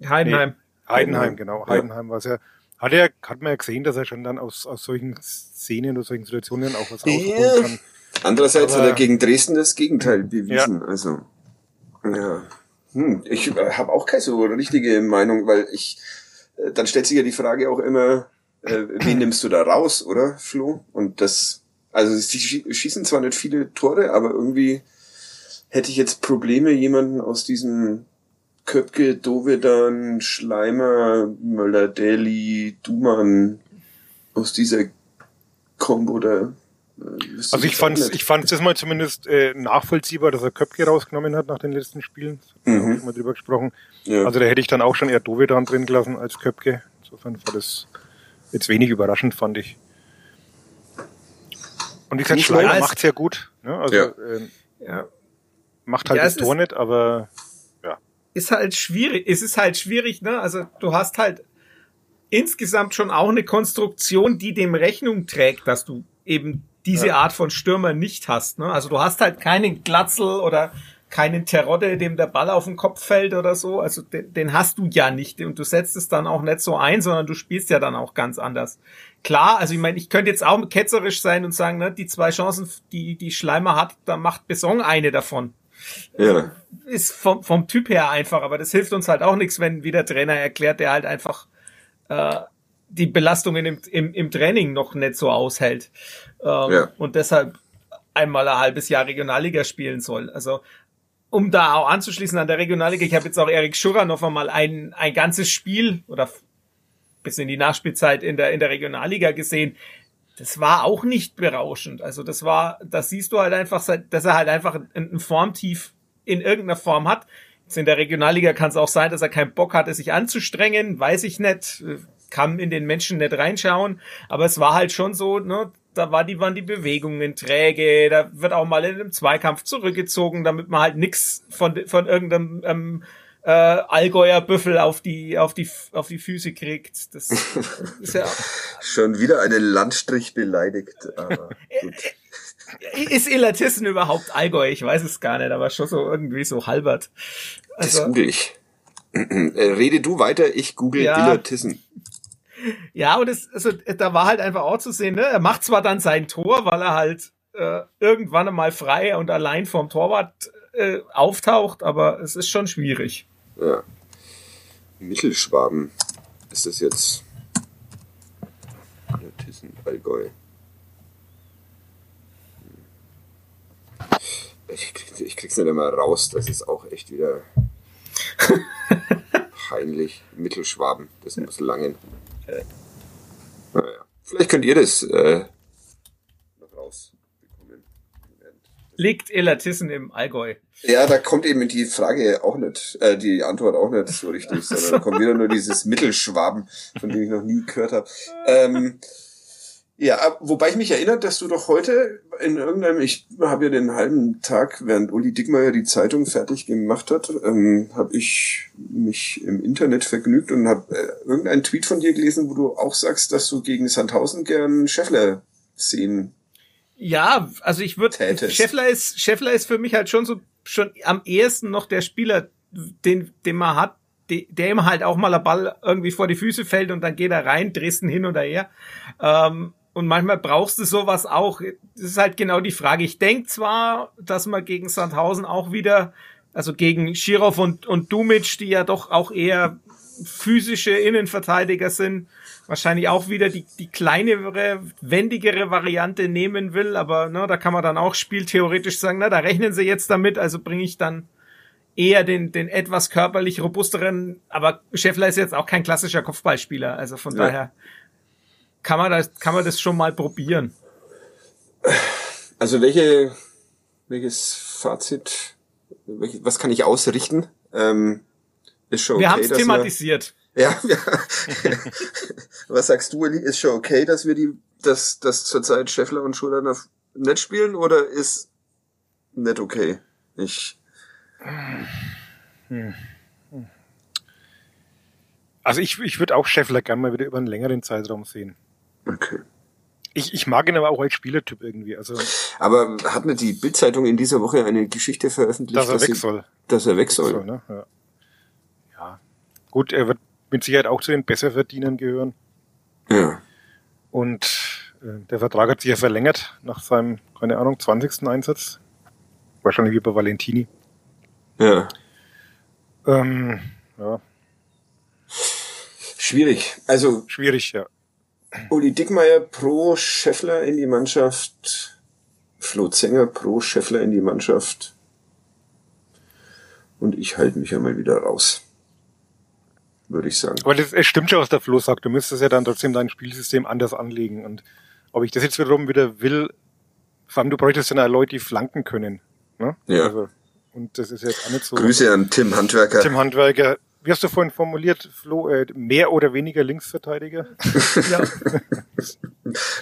Heidenheim. Nee, Heidenheim, genau. Heidenheim war es ja. Hat er, hat man ja gesehen, dass er schon dann aus, aus solchen Szenen oder solchen Situationen auch was rausholen kann. Andererseits Aber, hat er gegen Dresden das Gegenteil bewiesen. Ja. Also, ja. Hm, ich äh, habe auch keine so richtige Meinung, weil ich, äh, dann stellt sich ja die Frage auch immer, äh, wen nimmst du da raus, oder, Flo? Und das, also sie schießen zwar nicht viele Tore, aber irgendwie hätte ich jetzt Probleme, jemanden aus diesem Köpke, Dovedan, Schleimer, Möller, Deli, Duman aus dieser Kombo da. Äh, also ich fand ich fand das mal zumindest äh, nachvollziehbar, dass er Köpke rausgenommen hat nach den letzten Spielen. Da mhm. haben wir drüber gesprochen. Ja. Also da hätte ich dann auch schon eher Dovedan drin gelassen als Köpke. Insofern war das jetzt wenig überraschend, fand ich. Und wie gesagt, Schleimer macht sehr gut. Ne? Also ja. Ähm, ja. macht halt ja, das Tor nicht, aber ja. Ist halt schwierig. Es ist halt schwierig, ne? Also du hast halt insgesamt schon auch eine Konstruktion, die dem Rechnung trägt, dass du eben diese ja. Art von Stürmer nicht hast. Ne? Also du hast halt keinen Glatzel oder keinen Terodde, dem der Ball auf den Kopf fällt oder so. Also den, den hast du ja nicht und du setzt es dann auch nicht so ein, sondern du spielst ja dann auch ganz anders. Klar, also ich meine, ich könnte jetzt auch ketzerisch sein und sagen, ne, die zwei Chancen, die die Schleimer hat, da macht Besong eine davon. Ja. Ist vom, vom Typ her einfach, aber das hilft uns halt auch nichts, wenn wie der Trainer erklärt, der halt einfach äh, die Belastungen im, im, im Training noch nicht so aushält. Ähm, ja. Und deshalb einmal ein halbes Jahr Regionalliga spielen soll. Also um da auch anzuschließen an der Regionalliga, ich habe jetzt auch Erik Schurrer noch einmal ein, ein ganzes Spiel oder bis in die Nachspielzeit in der, in der Regionalliga gesehen. Das war auch nicht berauschend. Also das war, das siehst du halt einfach, dass er halt einfach ein Formtief in irgendeiner Form hat. Jetzt in der Regionalliga kann es auch sein, dass er keinen Bock hatte, sich anzustrengen, weiß ich nicht, kann in den Menschen nicht reinschauen, aber es war halt schon so, ne, da war die, waren die Bewegungen träge, da wird auch mal in einem Zweikampf zurückgezogen, damit man halt nix von, von irgendeinem ähm, äh, Allgäuer Büffel auf die, auf die, auf die Füße kriegt. Das ist ja. Schon wieder einen Landstrich beleidigt, aber gut. Ist Elatissen überhaupt Allgäu? Ich weiß es gar nicht, aber schon so irgendwie so halbert. Also, das google ich. Äh, rede du weiter, ich google ja. Elatissen. Ja, und es, also, da war halt einfach auch zu sehen, ne? Er macht zwar dann sein Tor, weil er halt äh, irgendwann einmal frei und allein vorm Torwart äh, auftaucht, aber es ist schon schwierig. Ja. Mittelschwaben ist das jetzt. Elatissen, Allgäu. Ich, krieg, ich krieg's nicht immer raus, das ist auch echt wieder peinlich. Mittelschwaben, das muss langen. Äh, naja, vielleicht könnt ihr das äh, noch rausbekommen. Liegt Elatissen im Allgäu? Ja, da kommt eben die Frage auch nicht, äh, die Antwort auch nicht so richtig, sondern da kommt wieder nur dieses Mittelschwaben, von dem ich noch nie gehört habe. Ähm, ja, wobei ich mich erinnere, dass du doch heute in irgendeinem, ich habe ja den halben Tag, während Uli Dickmeyer die Zeitung fertig gemacht hat, ähm, habe ich mich im Internet vergnügt und habe äh, irgendeinen Tweet von dir gelesen, wo du auch sagst, dass du gegen Sandhausen gern Scheffler sehen. Ja, also ich würde Scheffler ist Scheffler ist für mich halt schon so schon am ehesten noch der Spieler, den den man hat, der ihm halt auch mal der Ball irgendwie vor die Füße fällt und dann geht er rein, Dresden hin oder her. Ähm, und manchmal brauchst du sowas auch. Das ist halt genau die Frage. Ich denke zwar, dass man gegen Sandhausen auch wieder, also gegen Schirov und, und Dumic, die ja doch auch eher physische Innenverteidiger sind, wahrscheinlich auch wieder die, die kleinere, wendigere Variante nehmen will. Aber ne, da kann man dann auch spieltheoretisch sagen, na, da rechnen sie jetzt damit, also bringe ich dann eher den, den etwas körperlich robusteren, aber Scheffler ist jetzt auch kein klassischer Kopfballspieler, also von ja. daher kann man das, kann man das schon mal probieren. Also welche, welches Fazit, was kann ich ausrichten? Ähm, ist schon okay, Wir haben es thematisiert. Wir, ja, ja. was sagst du, Eli? Ist schon okay, dass wir die, dass, dass zurzeit Scheffler und Schuler nicht spielen oder ist nicht okay? Ich. Hm. Also ich, ich würde auch Scheffler gerne mal wieder über einen längeren Zeitraum sehen. Okay. Ich, ich mag ihn aber auch als Spielertyp irgendwie. Also aber hat nicht die Bildzeitung in dieser Woche eine Geschichte veröffentlicht, dass er dass weg soll? Dass er weg soll. soll ne? ja. Gut, er wird mit Sicherheit auch zu den Besserverdienern gehören. Ja. Und äh, der Vertrag hat sich ja verlängert nach seinem, keine Ahnung, 20. Einsatz. Wahrscheinlich wie bei Valentini. Ja. Ähm, ja. Schwierig. Also. Schwierig, ja. Uli Dickmeier pro Scheffler in die Mannschaft. Flo Zenger pro Scheffler in die Mannschaft. Und ich halte mich ja mal wieder raus. Würde ich sagen. Aber das, es stimmt schon, was der Flo sagt. Du müsstest ja dann trotzdem dein Spielsystem anders anlegen. Und ob ich das jetzt wiederum wieder will, vor allem du bräuchtest ja Leute, die flanken können. Ne? Ja. Also, und das ist jetzt auch nicht so. Grüße an Tim Handwerker. Tim Handwerker. Wie hast du vorhin formuliert, Flo, äh, mehr oder weniger Linksverteidiger? ja. Das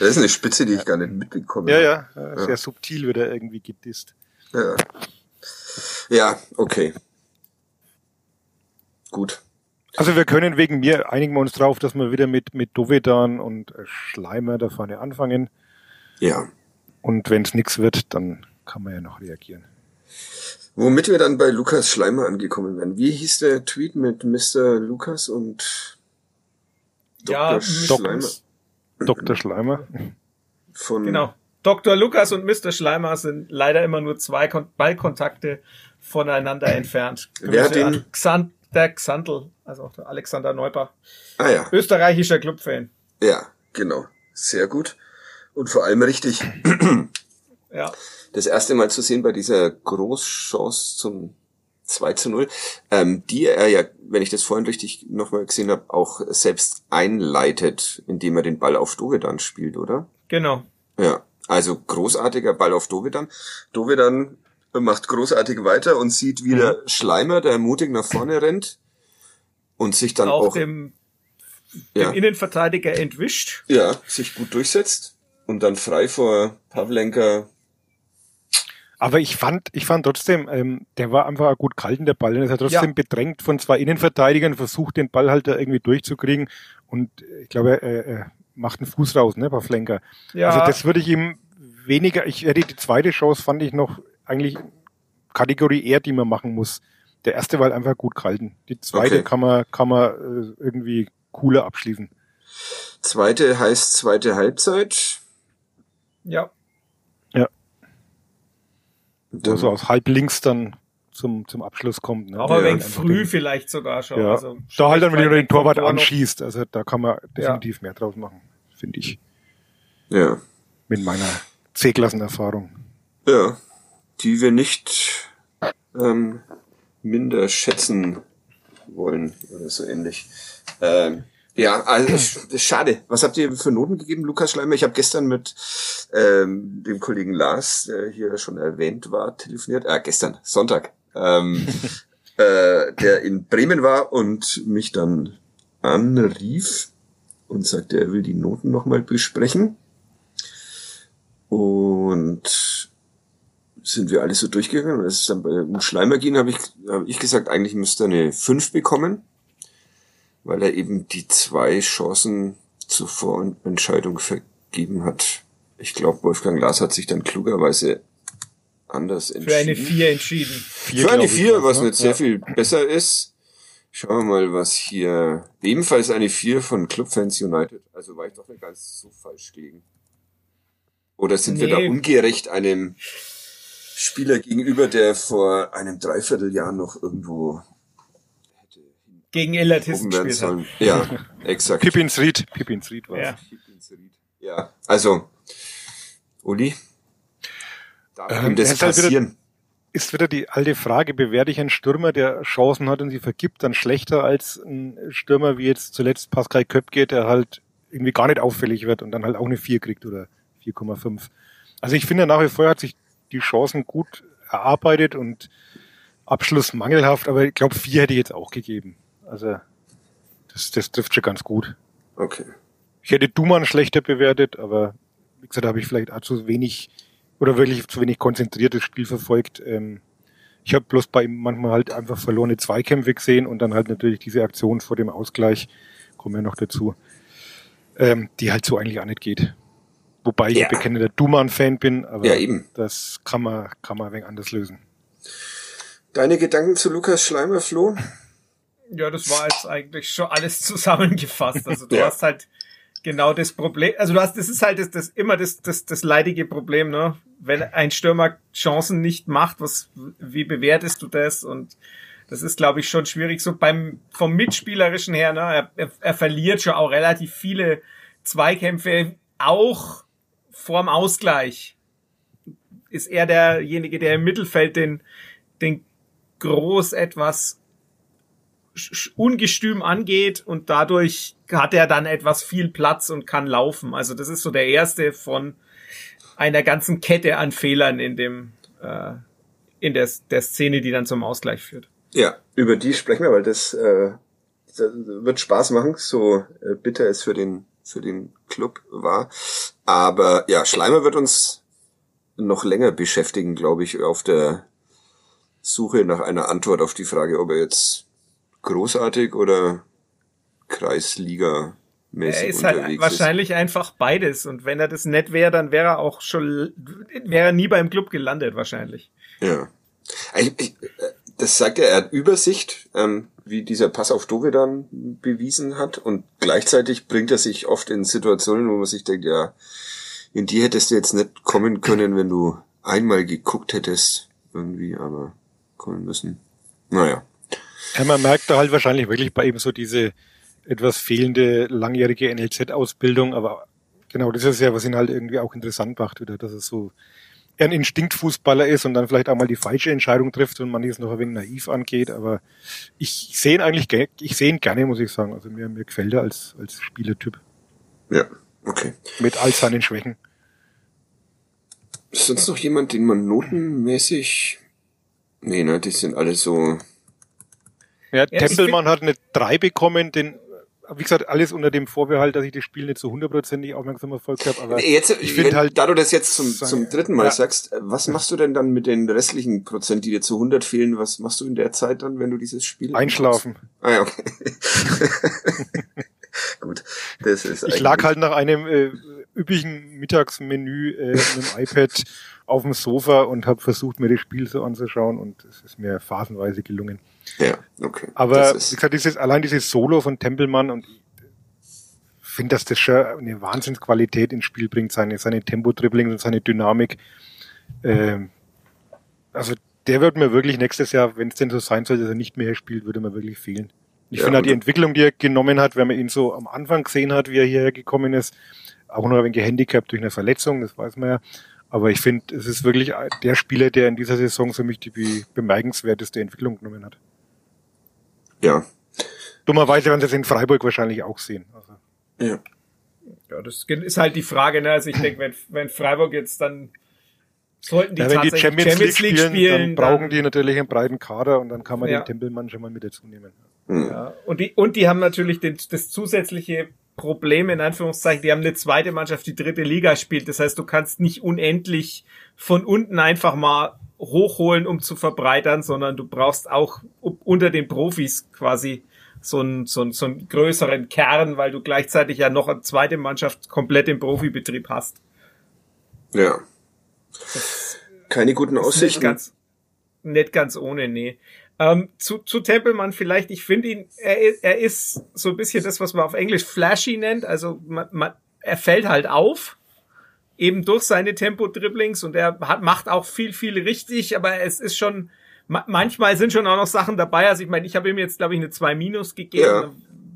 ist eine Spitze, die ich gar nicht mitbekomme. Ja, ja, sehr ja. subtil wird er irgendwie gedisst. Ja. Ja, okay. Gut. Also wir können wegen mir, einigen wir uns drauf, dass wir wieder mit, mit Dovedan und Schleimer da vorne anfangen. Ja. Und wenn es nichts wird, dann kann man ja noch reagieren. Womit wir dann bei Lukas Schleimer angekommen werden. Wie hieß der Tweet mit Mr. Lukas und Dr. Ja, Schleimer? Dr. Schleimer. Von genau. Dr. Lukas und Mr. Schleimer sind leider immer nur zwei Ballkontakte voneinander entfernt. Wer hat den? Xant der Xantl, also auch der Alexander Neuper. Ah ja. Österreichischer Clubfan. Ja, genau. Sehr gut. Und vor allem richtig. ja das erste Mal zu sehen bei dieser Großchance zum 2 zu 0, ähm, die er ja, wenn ich das vorhin richtig nochmal gesehen habe, auch selbst einleitet, indem er den Ball auf Dovedan spielt, oder? Genau. Ja, also großartiger Ball auf Dovedan. Dovedan macht großartig weiter und sieht wieder mhm. Schleimer, der mutig nach vorne rennt und sich dann auch, auch dem, dem ja. Innenverteidiger entwischt. Ja, sich gut durchsetzt und dann frei vor Pavlenka aber ich fand, ich fand trotzdem, ähm, der war einfach gut kalt in der Ball. Er ist ja trotzdem ja. bedrängt von zwei Innenverteidigern, versucht den Ball halt da irgendwie durchzukriegen. Und ich glaube, er, er macht einen Fuß raus, ne, Flenker. Ja. Also das würde ich ihm weniger, ich hätte die zweite Chance fand ich noch eigentlich Kategorie eher, die man machen muss. Der erste war halt einfach gut gehalten. Die zweite okay. kann man, kann man äh, irgendwie cooler abschließen. Zweite heißt zweite Halbzeit. Ja. wo so aus halb links dann zum, zum Abschluss kommt. Ne? Aber wenn früh vielleicht sogar schon. Ja. Also da halt dann, wenn du den Torwart anschießt. Also da kann man definitiv ja. mehr draus machen, finde ich. Ja. Mit meiner C-Klassenerfahrung. Ja. Die wir nicht ähm, minder schätzen wollen oder so ähnlich. Ähm, ja, also schade. Was habt ihr für Noten gegeben, Lukas Schleimer? Ich habe gestern mit ähm, dem Kollegen Lars, der hier schon erwähnt war, telefoniert. Ah, gestern, Sonntag. Ähm, äh, der in Bremen war und mich dann anrief und sagte, er will die Noten nochmal besprechen. Und sind wir alles so durchgegangen. Als es dann bei um Schleimer ging, habe ich, hab ich gesagt, eigentlich müsste er eine 5 bekommen weil er eben die zwei Chancen zur Vorentscheidung vergeben hat. Ich glaube, Wolfgang Lars hat sich dann klugerweise anders entschieden. Für eine vier entschieden. Vier, Für eine vier, was ne? nicht sehr viel besser ist. Schauen wir mal, was hier ebenfalls eine vier von Clubfans United. Also war ich doch nicht ganz so falsch gegen. Oder sind nee. wir da ungerecht einem Spieler gegenüber, der vor einem Dreivierteljahr noch irgendwo gegen Ellatisten gespielt hat. Ja, exakt. Pippins Ried. Pippins Ried war ja. Ja, also, Uli, darf ähm, ihm das passieren? Halt wieder, ist wieder die alte Frage, bewerte ich einen Stürmer, der Chancen hat und sie vergibt, dann schlechter als ein Stürmer wie jetzt zuletzt Pascal Köpke, der halt irgendwie gar nicht auffällig wird und dann halt auch eine 4 kriegt oder 4,5. Also ich finde nach wie vor hat sich die Chancen gut erarbeitet und Abschluss mangelhaft, aber ich glaube, vier hätte ich jetzt auch gegeben. Also das, das trifft schon ganz gut. Okay. Ich hätte Duman schlechter bewertet, aber wie gesagt, da habe ich vielleicht auch zu wenig oder wirklich zu wenig konzentriertes Spiel verfolgt. Ähm, ich habe bloß bei ihm manchmal halt einfach verlorene Zweikämpfe gesehen und dann halt natürlich diese Aktion vor dem Ausgleich, kommen wir noch dazu, ähm, die halt so eigentlich auch nicht geht. Wobei ich ja. bekennender Duman-Fan bin, aber ja, eben. das kann man, kann man ein wenig anders lösen. Deine Gedanken zu Lukas Schleimer, Flo? Ja, das war jetzt eigentlich schon alles zusammengefasst. Also du ja. hast halt genau das Problem, also du hast, das ist halt das, das immer das, das, das leidige Problem, ne? Wenn ein Stürmer Chancen nicht macht, was, wie bewertest du das? Und das ist, glaube ich, schon schwierig. So beim, vom Mitspielerischen her, ne? Er, er, er verliert schon auch relativ viele Zweikämpfe, auch vorm Ausgleich. Ist er derjenige, der im Mittelfeld den, den groß etwas ungestüm angeht und dadurch hat er dann etwas viel Platz und kann laufen. Also das ist so der erste von einer ganzen Kette an Fehlern in dem äh, in der, der Szene, die dann zum Ausgleich führt. Ja, über die sprechen wir, weil das, äh, das wird Spaß machen, so äh, bitter es für den für den Club war. Aber ja, Schleimer wird uns noch länger beschäftigen, glaube ich, auf der Suche nach einer Antwort auf die Frage, ob er jetzt großartig oder Kreisliga er ist halt wahrscheinlich ist. einfach beides und wenn er das nett wäre, dann wäre er auch schon wäre er nie beim Club gelandet wahrscheinlich. Ja. Ich, ich, das sagt er, er hat Übersicht, ähm, wie dieser Pass auf Dove dann bewiesen hat und gleichzeitig bringt er sich oft in Situationen, wo man sich denkt, ja, in die hättest du jetzt nicht kommen können, wenn du einmal geguckt hättest, irgendwie, aber kommen müssen. Naja. Ja, man merkt da halt wahrscheinlich wirklich bei ihm so diese etwas fehlende langjährige NLZ-Ausbildung, aber genau das ist ja, was ihn halt irgendwie auch interessant macht, wieder, dass es so er ein Instinktfußballer ist und dann vielleicht auch mal die falsche Entscheidung trifft und man ist noch ein wenig naiv angeht, aber ich sehe ihn eigentlich, ich sehe ihn gerne, muss ich sagen. Also mir, mir gefällt er als, als Spielertyp. Ja, okay. Mit all seinen Schwächen. Ist sonst noch jemand, den man notenmäßig Nee, ne, die sind alle so. Ja, ja Tempelmann hat eine 3 bekommen, den wie gesagt, alles unter dem Vorbehalt, dass ich das Spiel nicht so hundertprozentig aufmerksam verfolgt habe. Aber jetzt, ich finde halt, da du das jetzt zum, zum dritten Mal ja. sagst, was machst du denn dann mit den restlichen Prozent, die dir zu 100 fehlen? Was machst du in der Zeit dann, wenn du dieses Spiel einschlafen? Ah ja, okay. Gut, das ist. Ich lag halt nach einem äh, üppigen Mittagsmenü äh, mit dem iPad auf dem Sofa und habe versucht, mir das Spiel so anzuschauen und es ist mir phasenweise gelungen. Ja, okay. Aber wie gesagt, dieses, allein dieses Solo von Tempelmann und ich finde, dass das schon eine Wahnsinnsqualität ins Spiel bringt, seine, seine Tempo-Dribbling und seine Dynamik. Ähm, also der wird mir wirklich nächstes Jahr, wenn es denn so sein soll, dass er nicht mehr spielt, würde mir wirklich fehlen. Ich ja, finde halt die Entwicklung, die er genommen hat, wenn man ihn so am Anfang gesehen hat, wie er hierher gekommen ist, auch noch ein wenig gehandicapt durch eine Verletzung, das weiß man ja. Aber ich finde, es ist wirklich der Spieler, der in dieser Saison für mich die bemerkenswerteste Entwicklung genommen hat. Ja. Dummerweise werden sie es in Freiburg wahrscheinlich auch sehen. Also. Ja. Ja, das ist halt die Frage, ne? Also ich denke, wenn, wenn Freiburg jetzt dann sollten die, ja, wenn die Champions, Champions League, spielen, spielen, dann brauchen dann, die natürlich einen breiten Kader und dann kann man ja. den Tempelmann schon mal mit dazu nehmen. Ja. Und die, und die haben natürlich den, das zusätzliche Problem, in Anführungszeichen, die haben eine zweite Mannschaft, die dritte Liga spielt. Das heißt, du kannst nicht unendlich von unten einfach mal hochholen, um zu verbreitern, sondern du brauchst auch unter den Profis quasi so einen, so einen, so einen größeren Kern, weil du gleichzeitig ja noch eine zweite Mannschaft komplett im Profibetrieb hast. Ja. Keine guten Aussichten. Nicht ganz, nicht ganz ohne, nee. Ähm, zu, zu Tempelmann vielleicht, ich finde ihn, er, er ist so ein bisschen das, was man auf Englisch flashy nennt. Also man, man, er fällt halt auf, eben durch seine Tempo-Dribblings und er hat, macht auch viel, viel richtig, aber es ist schon, manchmal sind schon auch noch Sachen dabei. Also ich meine, ich habe ihm jetzt, glaube ich, eine 2 Minus gegeben. Ja.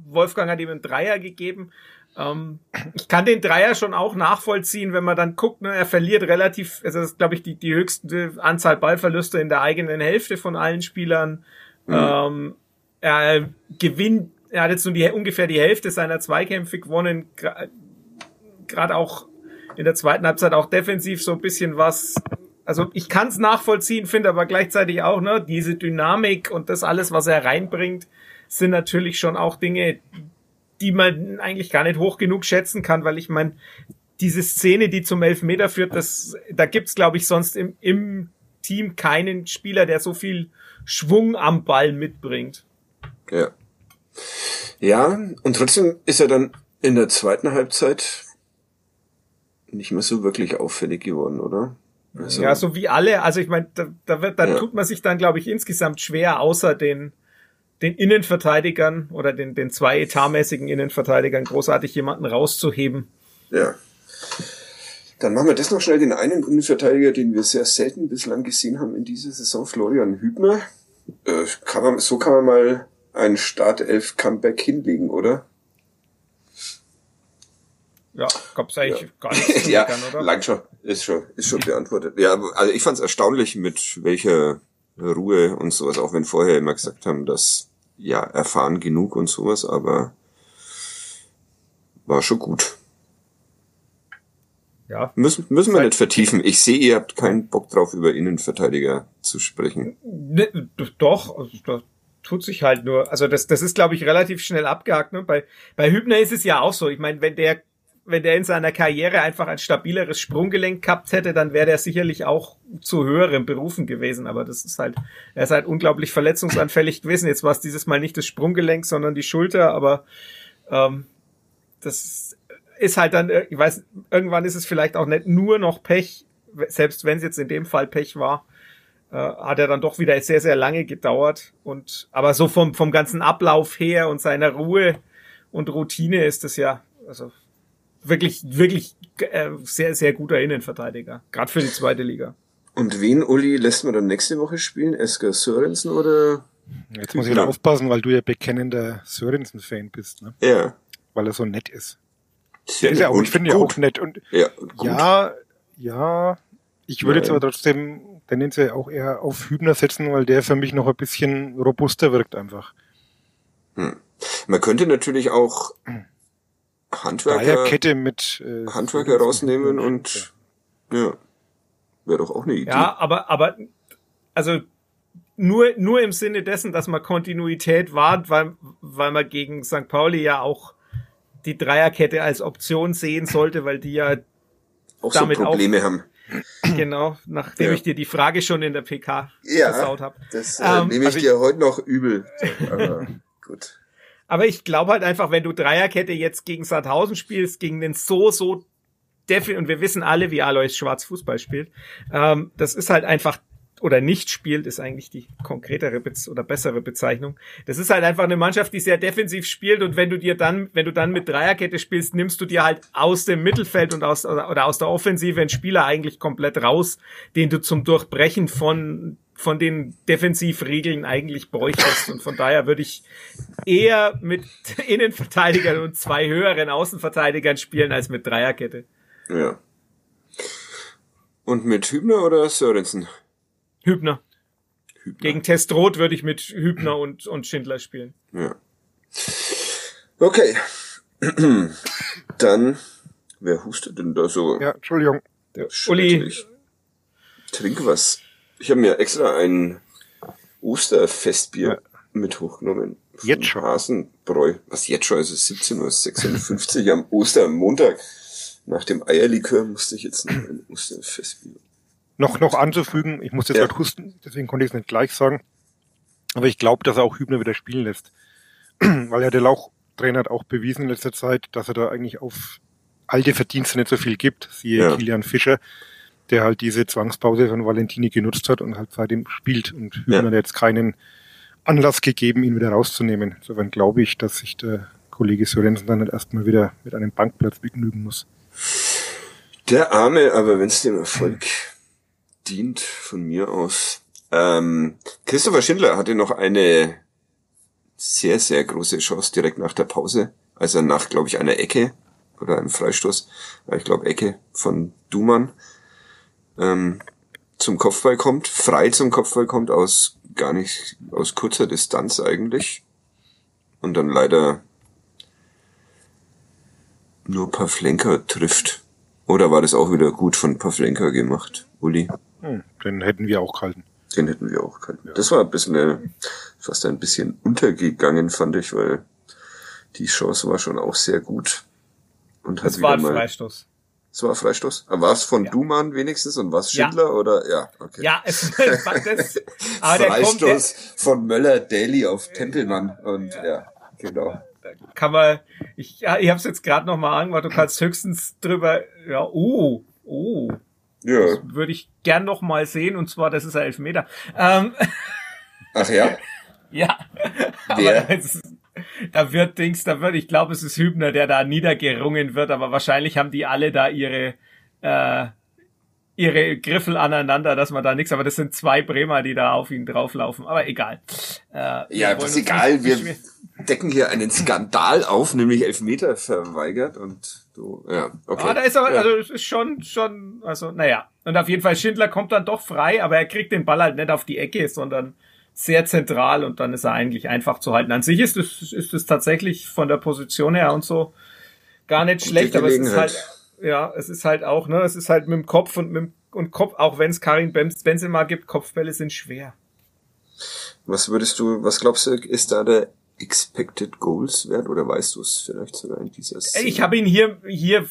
Wolfgang hat ihm einen Dreier gegeben. Ähm, ich kann den Dreier schon auch nachvollziehen, wenn man dann guckt, ne, er verliert relativ, also das ist, glaube ich, die, die höchste Anzahl Ballverluste in der eigenen Hälfte von allen Spielern. Mhm. Ähm, er gewinnt, er hat jetzt nur die, ungefähr die Hälfte seiner Zweikämpfe gewonnen, gerade auch in der zweiten Halbzeit auch defensiv so ein bisschen was. Also ich kann es nachvollziehen, finde aber gleichzeitig auch, ne, diese Dynamik und das alles, was er reinbringt, sind natürlich schon auch Dinge, die man eigentlich gar nicht hoch genug schätzen kann, weil ich meine, diese Szene, die zum Elfmeter führt, das, da gibt's glaube ich sonst im, im Team keinen Spieler, der so viel Schwung am Ball mitbringt. Ja. Ja, und trotzdem ist er dann in der zweiten Halbzeit nicht mehr so wirklich auffällig geworden, oder? Also, ja, so wie alle. Also ich meine, da, da wird, da ja. tut man sich dann, glaube ich, insgesamt schwer, außer den den Innenverteidigern oder den, den zwei etatmäßigen Innenverteidigern großartig jemanden rauszuheben. Ja. Dann machen wir das noch schnell den einen Innenverteidiger, den wir sehr selten bislang gesehen haben in dieser Saison, Florian Hübner. Äh, kann man, so kann man mal ein Startelf-Comeback hinlegen, oder? Ja, gab's eigentlich ja. gar nicht. ja, kann, oder? lang schon, ist schon, ist schon beantwortet. Ja, also ich fand's erstaunlich, mit welcher Ruhe und sowas, auch wenn vorher immer gesagt haben, dass ja erfahren genug und sowas, aber war schon gut. Ja. Müssen, müssen wir nicht vertiefen. Ich sehe, ihr habt keinen Bock drauf, über Innenverteidiger zu sprechen. Ne, doch, also da tut sich halt nur. Also das, das ist, glaube ich, relativ schnell abgehakt. Ne? Bei, bei Hübner ist es ja auch so. Ich meine, wenn der wenn der in seiner Karriere einfach ein stabileres Sprunggelenk gehabt hätte, dann wäre der sicherlich auch zu höheren Berufen gewesen. Aber das ist halt, er ist halt unglaublich verletzungsanfällig gewesen. Jetzt war es dieses Mal nicht das Sprunggelenk, sondern die Schulter. Aber ähm, das ist halt dann, ich weiß, irgendwann ist es vielleicht auch nicht nur noch Pech, selbst wenn es jetzt in dem Fall Pech war, äh, hat er dann doch wieder sehr, sehr lange gedauert. Und aber so vom, vom ganzen Ablauf her und seiner Ruhe und Routine ist es ja, also wirklich, wirklich äh, sehr, sehr guter Innenverteidiger. Gerade für die zweite Liga. Und wen, Uli, lässt man dann nächste Woche spielen? Esker Sörensen oder? Jetzt muss ich wieder aufpassen, weil du ja bekennender Sörensen-Fan bist, ne? Ja. Weil er so nett ist. Sehr ist ja auch, ich finde ja auch nett. Und ja, ja, ja, ich würde jetzt aber trotzdem tendenziell auch eher auf Hübner setzen, weil der für mich noch ein bisschen robuster wirkt einfach. Hm. Man könnte natürlich auch Handwerker, Dreierkette mit äh, Handwerker rausnehmen und ja, wäre doch auch eine Idee. Ja, aber aber also nur nur im Sinne dessen, dass man Kontinuität wahrt, weil weil man gegen St. Pauli ja auch die Dreierkette als Option sehen sollte, weil die ja auch damit so Probleme auch, haben. Genau, nachdem ja. ich dir die Frage schon in der PK ja, versaut habe. Das äh, ähm, nehme ich also dir ich, heute noch übel. Aber gut. Aber ich glaube halt einfach, wenn du Dreierkette jetzt gegen Sandhausen spielst, gegen den so, so definitiv, und wir wissen alle, wie Alois Schwarz Fußball spielt, ähm, das ist halt einfach oder nicht spielt, ist eigentlich die konkretere Bez oder bessere Bezeichnung. Das ist halt einfach eine Mannschaft, die sehr defensiv spielt und wenn du dir dann, wenn du dann mit Dreierkette spielst, nimmst du dir halt aus dem Mittelfeld und aus oder aus der Offensive einen Spieler eigentlich komplett raus, den du zum Durchbrechen von von den Defensivregeln eigentlich bräuchtest. Und von daher würde ich eher mit Innenverteidigern und zwei höheren Außenverteidigern spielen als mit Dreierkette. Ja. Und mit Hübner oder Sörensen? Hübner. Hübner. Gegen Testrot würde ich mit Hübner und, und Schindler spielen. Ja. Okay. Dann, wer hustet denn da so? Ja, Entschuldigung. Der Uli. Trink was. Ich habe mir extra ein Osterfestbier ja. mit hochgenommen. Jetzt schon. Hasenbräu. Was jetzt schon? Also 17.56 Uhr am Ostermontag. Nach dem Eierlikör musste ich jetzt noch ein Osterfestbier. Noch, noch anzufügen, ich musste jetzt ja. gerade husten, deswegen konnte ich es nicht gleich sagen. Aber ich glaube, dass er auch Hübner wieder spielen lässt. Weil ja der Lauchtrainer hat auch bewiesen in letzter Zeit, dass er da eigentlich auf alte Verdienste nicht so viel gibt. Siehe ja. Kilian Fischer der halt diese Zwangspause von Valentini genutzt hat und halt seitdem spielt. Und Hübner ja. hat jetzt keinen Anlass gegeben, ihn wieder rauszunehmen. Insofern glaube ich, dass sich der Kollege Sorensen dann halt erstmal wieder mit einem Bankplatz begnügen muss. Der Arme, aber wenn es dem Erfolg dient, von mir aus. Ähm, Christopher Schindler hatte noch eine sehr, sehr große Chance direkt nach der Pause, also nach, glaube ich, einer Ecke oder einem Freistoß, ich glaube Ecke von Dumann ähm, zum Kopfball kommt, frei zum Kopfball kommt, aus gar nicht, aus kurzer Distanz eigentlich. Und dann leider nur Pavlenka trifft. Oder war das auch wieder gut von Pavlenka gemacht, Uli? Hm, den hätten wir auch gehalten. Den hätten wir auch gehalten. Ja. Das war ein bisschen, äh, fast ein bisschen untergegangen, fand ich, weil die Chance war schon auch sehr gut. Und hat das war ein mal, Freistoß. Es war Freistoß. War es von ja. Duman wenigstens und war es Schindler ja. oder ja, okay. Ja, es war das. Aber Freistoß der kommt, von Möller Daly auf Tempelmann und ja, ja genau. Kann man, ich, ja, ich habe es jetzt gerade noch mal angemacht, du kannst höchstens drüber, ja, oh, oh. Ja. Das würde ich gern noch mal sehen und zwar, das ist ein Elfmeter. Ähm, Ach ja? ja. Wer? Aber das ist, da wird Dings, da wird, ich glaube, es ist Hübner, der da niedergerungen wird, aber wahrscheinlich haben die alle da ihre, äh, ihre Griffel aneinander, dass man da nichts, aber das sind zwei Bremer, die da auf ihn drauflaufen, aber egal. Äh, ja, das ist egal, wir decken hier einen Skandal auf, nämlich Elfmeter verweigert und du, ja, okay. Ah, da ist aber, ja. also, es ist schon, schon, also, naja. Und auf jeden Fall, Schindler kommt dann doch frei, aber er kriegt den Ball halt nicht auf die Ecke, sondern sehr zentral und dann ist er eigentlich einfach zu halten. An sich ist es, ist es tatsächlich von der Position her und so gar nicht schlecht, aber es ist halt, ja, es ist halt auch, ne, es ist halt mit dem Kopf und mit dem und Kopf, auch wenn es Karin Benzema gibt, Kopfbälle sind schwer. Was würdest du, was glaubst du, ist da der Expected Goals Wert oder weißt du es vielleicht sogar in dieser Szene? Ich habe ihn hier hier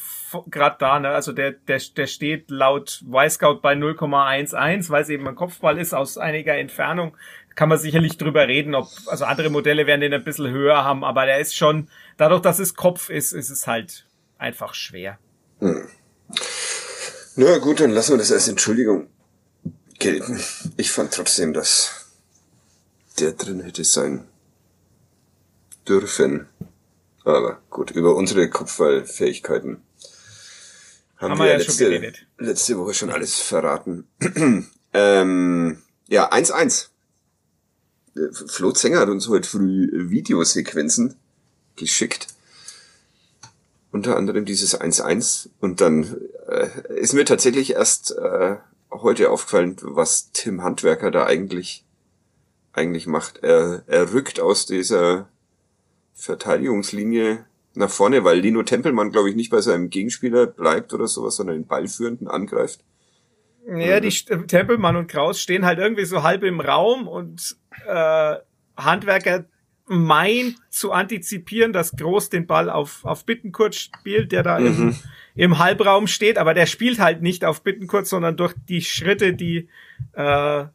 gerade da, ne? Also der der der steht laut Y-Scout bei 0,11, weil es eben ein Kopfball ist aus einiger Entfernung. Kann man sicherlich drüber reden, ob also andere Modelle werden den ein bisschen höher haben, aber der ist schon dadurch, dass es Kopf ist, ist es halt einfach schwer. Hm. Na gut, dann lassen wir das als Entschuldigung gelten. Ich fand trotzdem, dass der drin hätte sein dürfen. Aber gut, über unsere Kopfballfähigkeiten haben, haben wir ja letzte, letzte Woche schon alles verraten. ähm, ja, 1-1. Flo Zenger hat uns heute früh Videosequenzen geschickt. Unter anderem dieses 1-1. Und dann äh, ist mir tatsächlich erst äh, heute aufgefallen, was Tim Handwerker da eigentlich eigentlich macht. Er, er rückt aus dieser Verteidigungslinie nach vorne, weil Lino Tempelmann, glaube ich, nicht bei seinem Gegenspieler bleibt oder sowas, sondern den Ballführenden angreift. Ja, die Tempelmann und Kraus stehen halt irgendwie so halb im Raum und äh, Handwerker meint zu antizipieren, dass Groß den Ball auf, auf Bittenkurt spielt, der da mhm. im, im Halbraum steht, aber der spielt halt nicht auf Bittenkurt, sondern durch die Schritte, die äh,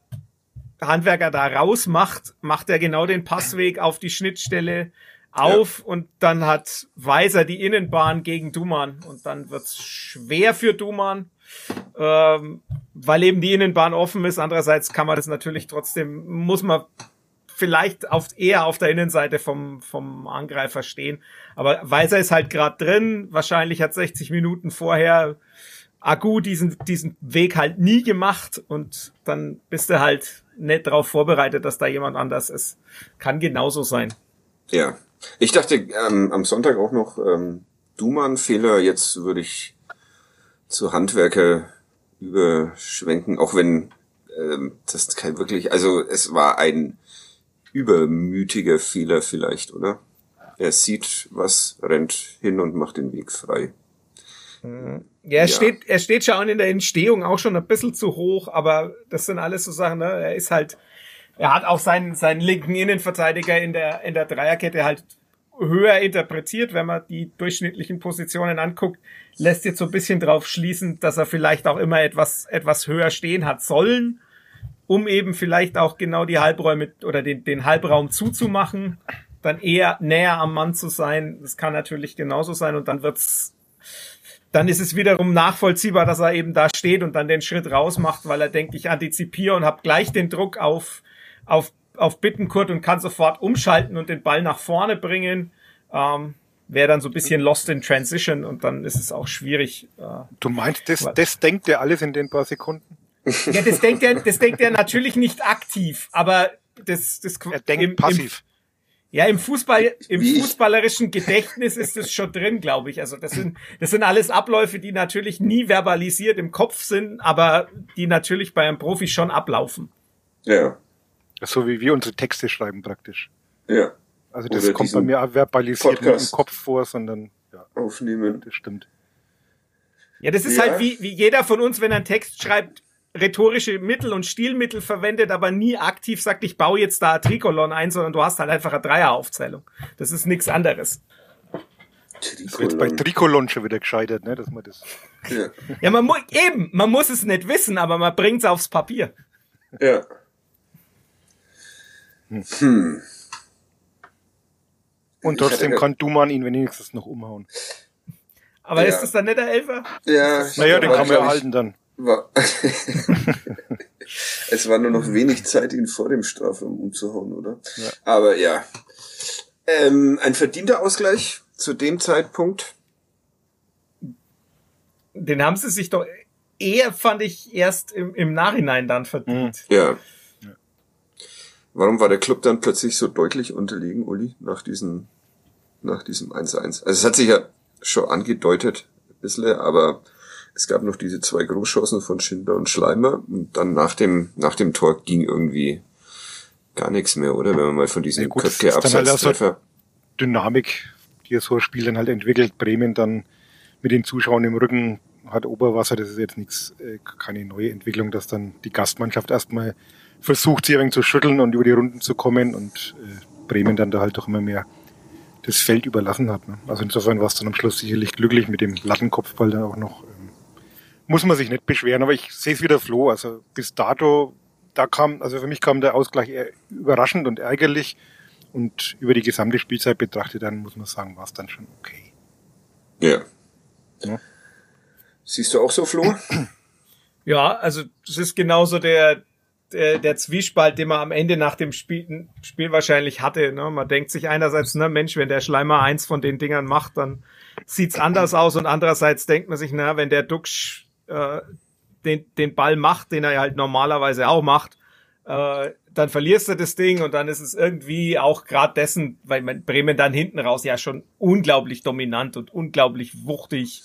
Handwerker da rausmacht, macht er genau den Passweg auf die Schnittstelle auf ja. und dann hat Weiser die Innenbahn gegen Duman und dann wird's schwer für Duman, ähm, weil eben die Innenbahn offen ist. Andererseits kann man das natürlich trotzdem, muss man vielleicht auf, eher auf der Innenseite vom, vom Angreifer stehen. Aber Weiser ist halt gerade drin, wahrscheinlich hat 60 Minuten vorher Agu diesen, diesen Weg halt nie gemacht und dann bist du halt nicht darauf vorbereitet, dass da jemand anders ist. Kann genauso sein. Ja, ich dachte ähm, am Sonntag auch noch ähm, Duman-Fehler. Jetzt würde ich zu Handwerker überschwenken, auch wenn ähm, das kein wirklich, also es war ein übermütiger Fehler vielleicht, oder? Er sieht was, rennt hin und macht den Weg frei. Mhm. Ja, er ja. steht, er steht schon in der Entstehung auch schon ein bisschen zu hoch, aber das sind alles so Sachen, ne? Er ist halt, er hat auch seinen, seinen linken Innenverteidiger in der, in der Dreierkette halt höher interpretiert, wenn man die durchschnittlichen Positionen anguckt, lässt jetzt so ein bisschen drauf schließen, dass er vielleicht auch immer etwas, etwas höher stehen hat sollen, um eben vielleicht auch genau die Halbräume oder den, den Halbraum zuzumachen, dann eher näher am Mann zu sein. Das kann natürlich genauso sein und dann wird's dann ist es wiederum nachvollziehbar, dass er eben da steht und dann den Schritt raus macht, weil er denkt, ich antizipiere und habe gleich den Druck auf, auf auf Bittenkurt und kann sofort umschalten und den Ball nach vorne bringen. Ähm, Wäre dann so ein bisschen lost in Transition und dann ist es auch schwierig. Äh, du meinst, das, das denkt er alles in den paar Sekunden? Ja, das denkt er, das denkt er natürlich nicht aktiv, aber das, das er denkt im, passiv. Im, ja, im Fußball, im fußballerischen Gedächtnis ist es schon drin, glaube ich. Also das sind, das sind alles Abläufe, die natürlich nie verbalisiert im Kopf sind, aber die natürlich bei einem Profi schon ablaufen. Ja. So wie wir unsere Texte schreiben praktisch. Ja. Also das Oder kommt bei mir verbalisiert nicht im Kopf vor, sondern ja, aufnehmen. Das stimmt. Ja, das ist ja. halt wie, wie jeder von uns, wenn er einen Text schreibt, rhetorische Mittel und Stilmittel verwendet, aber nie aktiv sagt, ich baue jetzt da Trikolon ein, sondern du hast halt einfach eine Dreieraufzählung. Das ist nichts anderes. Das wird bei Trikolon schon wieder gescheitert, ne, dass man das. Ja, ja man muss eben, man muss es nicht wissen, aber man bringt's aufs Papier. Ja. Hm. Und trotzdem kann Duman ihn wenigstens noch umhauen. Aber ja. ist das dann nicht der Elfer? Ja. Naja, den kann man erhalten dann. War es war nur noch wenig Zeit, ihn vor dem Strafraum umzuhauen, oder? Ja. Aber ja. Ähm, ein verdienter Ausgleich zu dem Zeitpunkt. Den haben sie sich doch eher, fand ich, erst im, im Nachhinein dann verdient. Ja. Warum war der Club dann plötzlich so deutlich unterlegen, Uli, nach diesem, nach diesem 1-1? Also es hat sich ja schon angedeutet, ein bisschen, aber es gab noch diese zwei Großchancen von Schindler und Schleimer und dann nach dem, nach dem Tor ging irgendwie gar nichts mehr, oder? Wenn man mal von diesem ja, Köpke Abseitstreffer... Halt Dynamik, die so ein Spiel dann halt entwickelt. Bremen dann mit den Zuschauern im Rücken hat Oberwasser, das ist jetzt nichts, äh, keine neue Entwicklung, dass dann die Gastmannschaft erstmal versucht, sie ein zu schütteln und über die Runden zu kommen und äh, Bremen dann da halt doch immer mehr das Feld überlassen hat. Ne? Also insofern war es dann am Schluss sicherlich glücklich mit dem Lattenkopfball dann auch noch. Ähm, muss man sich nicht beschweren, aber ich sehe es wieder Flo. Also bis dato, da kam, also für mich kam der Ausgleich eher überraschend und ärgerlich. Und über die gesamte Spielzeit betrachtet, dann muss man sagen, war es dann schon okay. Ja. ja. Siehst du auch so, Flo? Ja, also das ist genauso der, der, der Zwiespalt, den man am Ende nach dem Spiel, Spiel wahrscheinlich hatte. Ne? Man denkt sich einerseits, ne, Mensch, wenn der Schleimer eins von den Dingern macht, dann sieht's anders aus. Und andererseits denkt man sich, na, wenn der Duxch äh, den, den Ball macht, den er halt normalerweise auch macht, äh, dann verlierst du das Ding und dann ist es irgendwie auch gerade dessen, weil man Bremen dann hinten raus ja schon unglaublich dominant und unglaublich wuchtig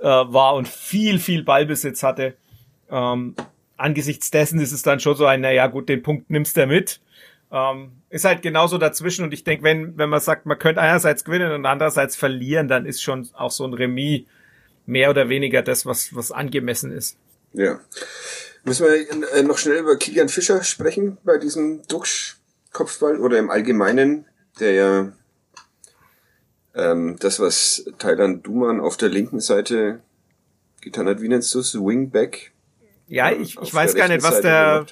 äh, war und viel, viel Ballbesitz hatte. Ähm, angesichts dessen ist es dann schon so ein, naja gut, den Punkt nimmst du mit. Ähm, ist halt genauso dazwischen und ich denke, wenn, wenn man sagt, man könnte einerseits gewinnen und andererseits verlieren, dann ist schon auch so ein Remis mehr oder weniger das, was, was angemessen ist. Ja. Müssen wir äh, noch schnell über Kilian Fischer sprechen bei diesem Duxch-Kopfball oder im Allgemeinen, der ja ähm, das, was Thailand Duman auf der linken Seite getan hat, wie nennst du es? Wingback? Ja, ich, ich weiß gar nicht, was der,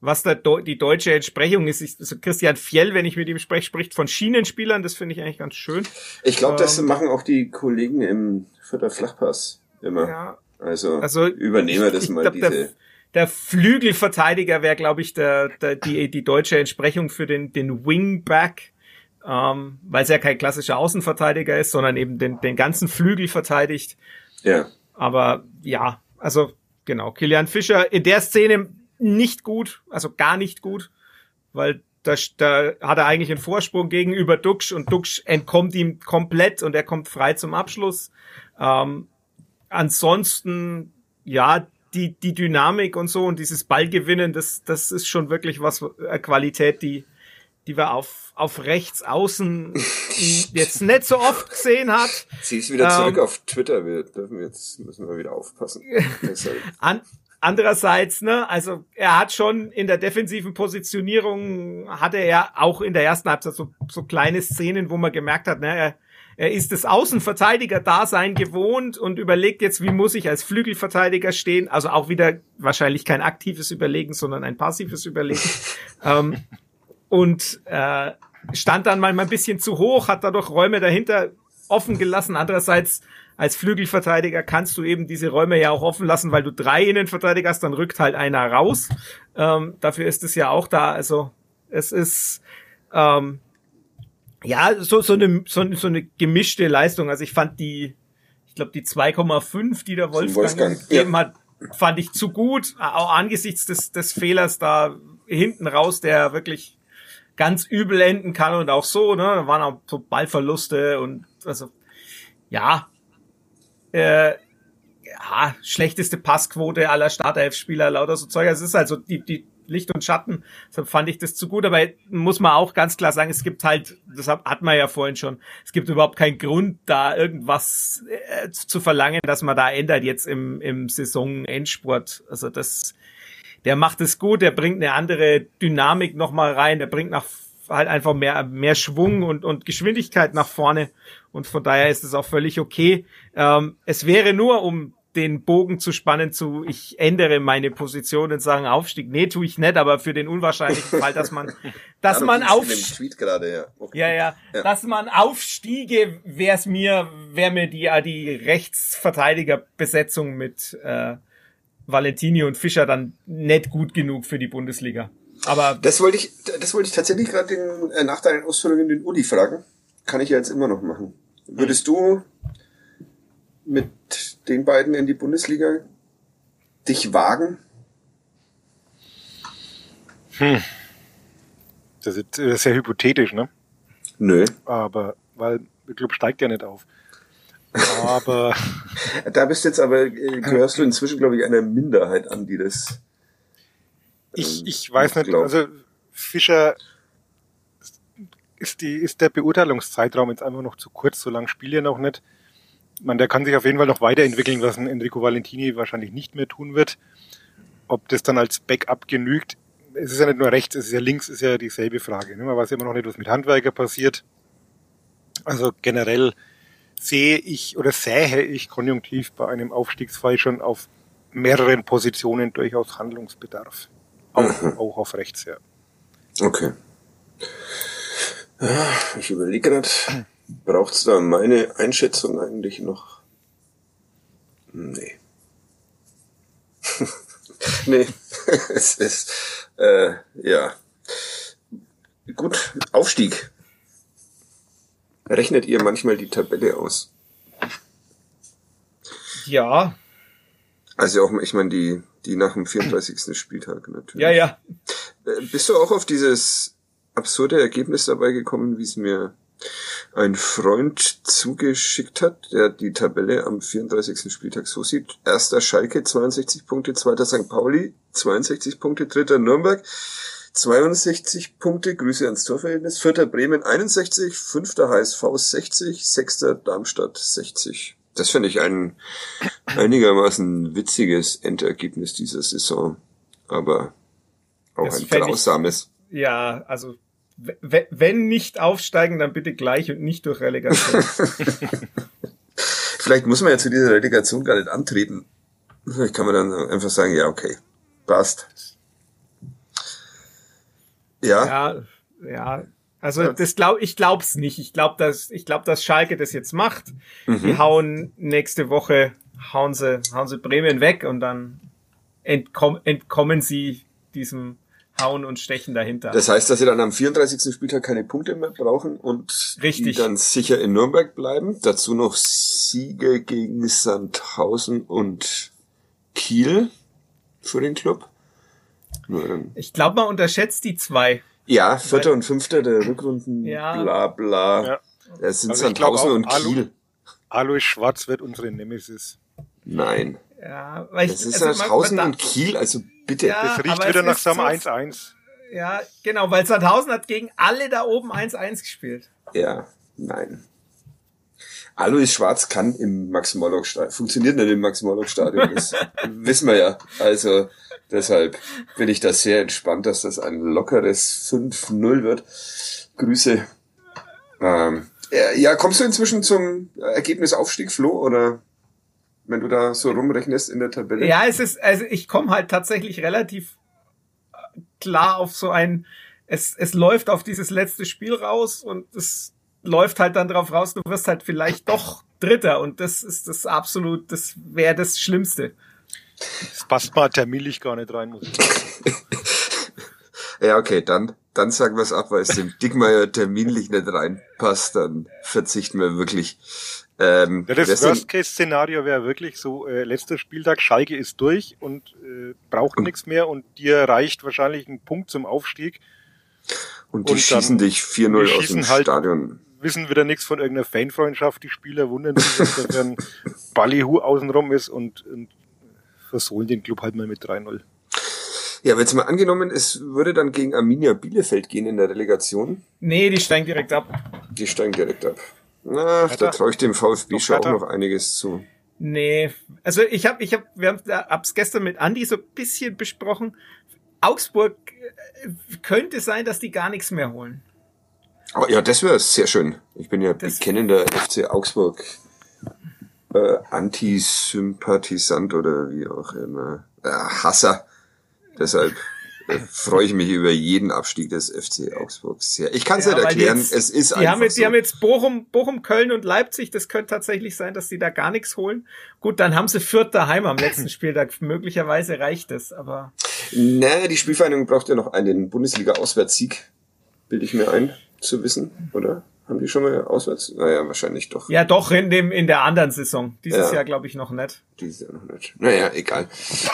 was da die deutsche Entsprechung ist. Ich, also Christian Fjell, wenn ich mit ihm spreche, spricht von Schienenspielern. Das finde ich eigentlich ganz schön. Ich glaube, das ähm, machen auch die Kollegen im Vierter Flachpass immer. Ja, also, also übernehmen wir das mal glaub, diese. Der, der Flügelverteidiger wäre, glaube ich, der, der, die, die deutsche Entsprechung für den, den Wingback, ähm, weil es ja kein klassischer Außenverteidiger ist, sondern eben den, den ganzen Flügel verteidigt. Ja. Aber ja, also genau, Kilian Fischer in der Szene nicht gut, also gar nicht gut, weil da, da hat er eigentlich einen Vorsprung gegenüber Duxch und Duxch entkommt ihm komplett und er kommt frei zum Abschluss. Ähm, ansonsten, ja, die, die Dynamik und so und dieses Ballgewinnen, das, das ist schon wirklich was, äh, Qualität, die, die wir auf, auf rechts außen jetzt nicht so oft gesehen hat. Sie ist wieder zurück ähm, auf Twitter. Wir dürfen jetzt, müssen wir wieder aufpassen. An, andererseits, ne, also er hat schon in der defensiven Positionierung hatte er auch in der ersten Halbzeit so, so kleine Szenen, wo man gemerkt hat, ne, er, er ist das Außenverteidiger-Dasein gewohnt und überlegt jetzt, wie muss ich als Flügelverteidiger stehen. Also auch wieder wahrscheinlich kein aktives Überlegen, sondern ein passives Überlegen. ähm, und äh, stand dann mal ein bisschen zu hoch, hat dadurch Räume dahinter offen gelassen. Andererseits als Flügelverteidiger kannst du eben diese Räume ja auch offen lassen, weil du drei Innenverteidiger hast, dann rückt halt einer raus. Ähm, dafür ist es ja auch da. Also es ist ähm, ja, so, so, eine, so, so eine gemischte Leistung. Also ich fand die, ich glaube, die 2,5, die der Wolfgang, Wolfgang gegeben ja. hat, fand ich zu gut, auch angesichts des, des Fehlers da hinten raus, der wirklich ganz übel enden kann und auch so, ne? Da waren auch so Ballverluste und also ja, äh, ja, schlechteste Passquote aller Startelf-Spieler, lauter so Zeug. Also es ist halt so die, die Licht und Schatten. Deshalb fand ich das zu gut. Aber muss man auch ganz klar sagen, es gibt halt, das hat man ja vorhin schon, es gibt überhaupt keinen Grund, da irgendwas äh, zu verlangen, dass man da ändert jetzt im, im Saisonendspurt. Also das, der macht es gut, der bringt eine andere Dynamik nochmal rein, der bringt nach halt einfach mehr, mehr Schwung und, und Geschwindigkeit nach vorne. Und von daher ist es auch völlig okay. Ähm, es wäre nur, um den Bogen zu spannen zu, ich ändere meine Position und sagen Aufstieg. Nee, tue ich nicht, aber für den unwahrscheinlichen Fall, dass man, dass ja, man aufstiege. Ja. Okay. ja. ja, ja, dass man aufstiege, wäre es mir, wäre mir die, die Rechtsverteidigerbesetzung mit äh, Valentini und Fischer dann nicht gut genug für die Bundesliga. Aber das wollte ich, das wollte ich tatsächlich gerade äh, nach deinen Ausführungen den Uli fragen. Kann ich ja jetzt immer noch machen. Würdest du mit den beiden in die Bundesliga dich wagen? Hm. Das ist, das ist sehr hypothetisch, ne? Nö. Aber, weil der Club steigt ja nicht auf. Aber. da bist jetzt aber, äh, gehörst du inzwischen, glaube ich, einer Minderheit an, die das. Ich, ähm, ich weiß nicht, glaubt. also Fischer ist, die, ist der Beurteilungszeitraum jetzt einfach noch zu kurz, so lange spielt er noch nicht. Man, der kann sich auf jeden Fall noch weiterentwickeln, was ein Enrico Valentini wahrscheinlich nicht mehr tun wird. Ob das dann als Backup genügt, es ist ja nicht nur rechts, es ist ja links, ist ja dieselbe Frage. Ne? Man weiß immer noch nicht, was mit Handwerker passiert. Also generell sehe ich oder sähe ich konjunktiv bei einem Aufstiegsfall schon auf mehreren Positionen durchaus Handlungsbedarf. Auch, mhm. auch auf rechts, ja. Okay. Ich überlege gerade, braucht es da meine Einschätzung eigentlich noch? Nee. nee, es ist, äh, ja. Gut, Aufstieg. Rechnet ihr manchmal die Tabelle aus? Ja. Also auch, ich meine, die, die nach dem 34. Spieltag natürlich. Ja, ja. Äh, bist du auch auf dieses absurde Ergebnis dabei gekommen, wie es mir ein Freund zugeschickt hat, der die Tabelle am 34. Spieltag so sieht. Erster Schalke 62 Punkte, zweiter St. Pauli 62 Punkte, dritter Nürnberg 62 Punkte, Grüße ans Torverhältnis, vierter Bremen 61, fünfter HSV 60, sechster Darmstadt 60. Das finde ich ein einigermaßen witziges Endergebnis dieser Saison, aber auch das ein grausames. Ja, also wenn nicht aufsteigen, dann bitte gleich und nicht durch Relegation. Vielleicht muss man ja zu dieser Relegation gar nicht antreten. Vielleicht kann man dann einfach sagen, ja, okay, passt. Ja. Ja, ja. Also ja. das glaub ich glaub's nicht. Ich glaube, dass ich glaube, dass Schalke das jetzt macht. Mhm. Die hauen nächste Woche hauen sie hauen sie Bremen weg und dann entkomm, entkommen sie diesem Hauen und Stechen dahinter. Das heißt, dass sie dann am 34. Spieltag keine Punkte mehr brauchen und Richtig. dann sicher in Nürnberg bleiben. Dazu noch Siege gegen Sandhausen und Kiel für den Club. Ich glaube, man unterschätzt die zwei. Ja, vierter Weil, und fünfter der Rückrunden, ja. bla bla. Ja. Es sind also Sandhausen und Kiel. Alois Schwarz wird unsere Nemesis. Nein. Ja, weil das ich, ist also Sandhausen und Kiel, also bitte. Ja, das riecht wieder nach Sam 1-1. Ja, genau, weil Sandhausen hat gegen alle da oben 1-1 gespielt. Ja, nein. Alois Schwarz kann im Max-Morlock-Stadion, funktioniert nicht im Max-Morlock-Stadion, das wissen wir ja. Also deshalb bin ich da sehr entspannt, dass das ein lockeres 5-0 wird. Grüße. Ähm, ja, kommst du inzwischen zum Ergebnis Aufstieg, Flo, oder wenn du da so rumrechnest in der Tabelle? Ja, es ist, also ich komme halt tatsächlich relativ klar auf so ein, es, es läuft auf dieses letzte Spiel raus und es läuft halt dann drauf raus, du wirst halt vielleicht doch Dritter und das ist das absolut, das wäre das Schlimmste. Das passt mal terminlich gar nicht rein, muss ich sagen. ja, okay, dann, dann sagen wir es ab, weil es dem Dickmeier terminlich nicht reinpasst, dann verzichten wir wirklich. Ähm, ja, das Worst-Case-Szenario wäre wirklich so, äh, letzter Spieltag, Schalke ist durch und äh, braucht nichts mehr und dir reicht wahrscheinlich ein Punkt zum Aufstieg. Und die und schießen dich 4-0 aus dem halt Stadion wissen wieder nichts von irgendeiner Fanfreundschaft. Die Spieler wundern sich, dass da ein Ballyhu außenrum ist und, und versohlen den Club halt mal mit 3-0. Ja, aber jetzt mal angenommen, es würde dann gegen Arminia Bielefeld gehen in der Relegation. Nee, die steigen direkt ab. Die steigen direkt ab. Na, da traue ich dem VfB schon auch noch einiges zu. Nee, also ich habe, ich habe, wir haben ab's gestern mit Andi so ein bisschen besprochen. Augsburg äh, könnte sein, dass die gar nichts mehr holen. Oh, ja, das wäre sehr schön. Ich bin ja das bekennender FC Augsburg äh, Antisympathisant oder wie auch immer. Äh, Hasser. Deshalb äh, freue ich mich über jeden Abstieg des FC Augsburg sehr. Ich kann es ja, nicht erklären, jetzt, es ist die einfach haben jetzt, so. Die haben jetzt Bochum, Bochum, Köln und Leipzig. Das könnte tatsächlich sein, dass die da gar nichts holen. Gut, dann haben sie Fürth daheim am letzten Spieltag. Möglicherweise reicht es, aber... Naja, die Spielvereinigung braucht ja noch einen Bundesliga-Auswärtssieg, bilde ich mir ein zu wissen, oder? Haben die schon mal auswärts? Naja, wahrscheinlich doch. Ja, doch, in dem, in der anderen Saison. Dieses ja. Jahr glaube ich noch nicht. Dieses Jahr noch nicht. Naja, egal.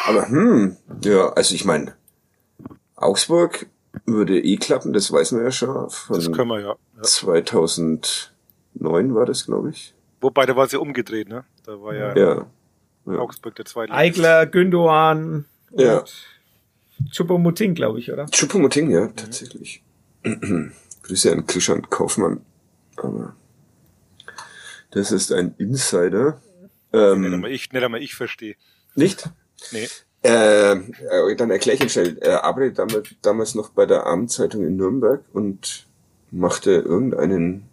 Aber, hm, ja, also ich meine, Augsburg würde eh klappen, das weiß man ja schon. Von das können wir ja. ja. 2009 war das, glaube ich. Wobei, da war sie ja umgedreht, ne? Da war ja, ja. Augsburg der zweite. Eigler, Gündoan und ja. Chupomoting, glaube ich, oder? Chupomoting, ja, tatsächlich. Grüße an Christian Kaufmann. Aber das ist ein Insider. Ähm, nicht einmal ich, nicht einmal ich verstehe. Nicht? Nee. Äh, äh dann erkläre ich ihn schnell. Er arbeitet damals, damals noch bei der Abendzeitung in Nürnberg und machte irgendeinen,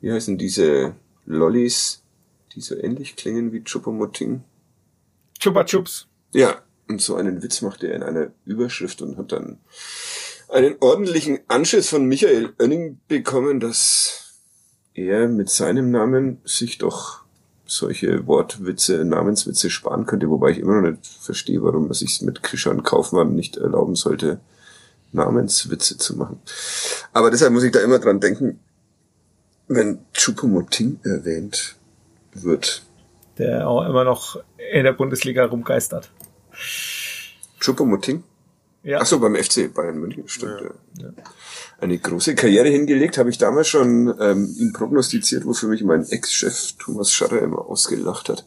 wie heißen diese Lollis, die so ähnlich klingen wie Chupomoting? Chupa Chups. Ja, und so einen Witz machte er in einer Überschrift und hat dann einen ordentlichen Anschiss von Michael Oenning bekommen, dass er mit seinem Namen sich doch solche Wortwitze, Namenswitze sparen könnte, wobei ich immer noch nicht verstehe, warum man sich mit Krishan Kaufmann nicht erlauben sollte, Namenswitze zu machen. Aber deshalb muss ich da immer dran denken, wenn Chupomoting erwähnt wird. Der auch immer noch in der Bundesliga rumgeistert. Chupomoting? Ja. Ach so, beim FC Bayern München, stimmt. Ja. ja. Eine große Karriere hingelegt, habe ich damals schon ähm, ihm prognostiziert, wofür mich mein Ex-Chef Thomas Scharrer immer ausgelacht hat.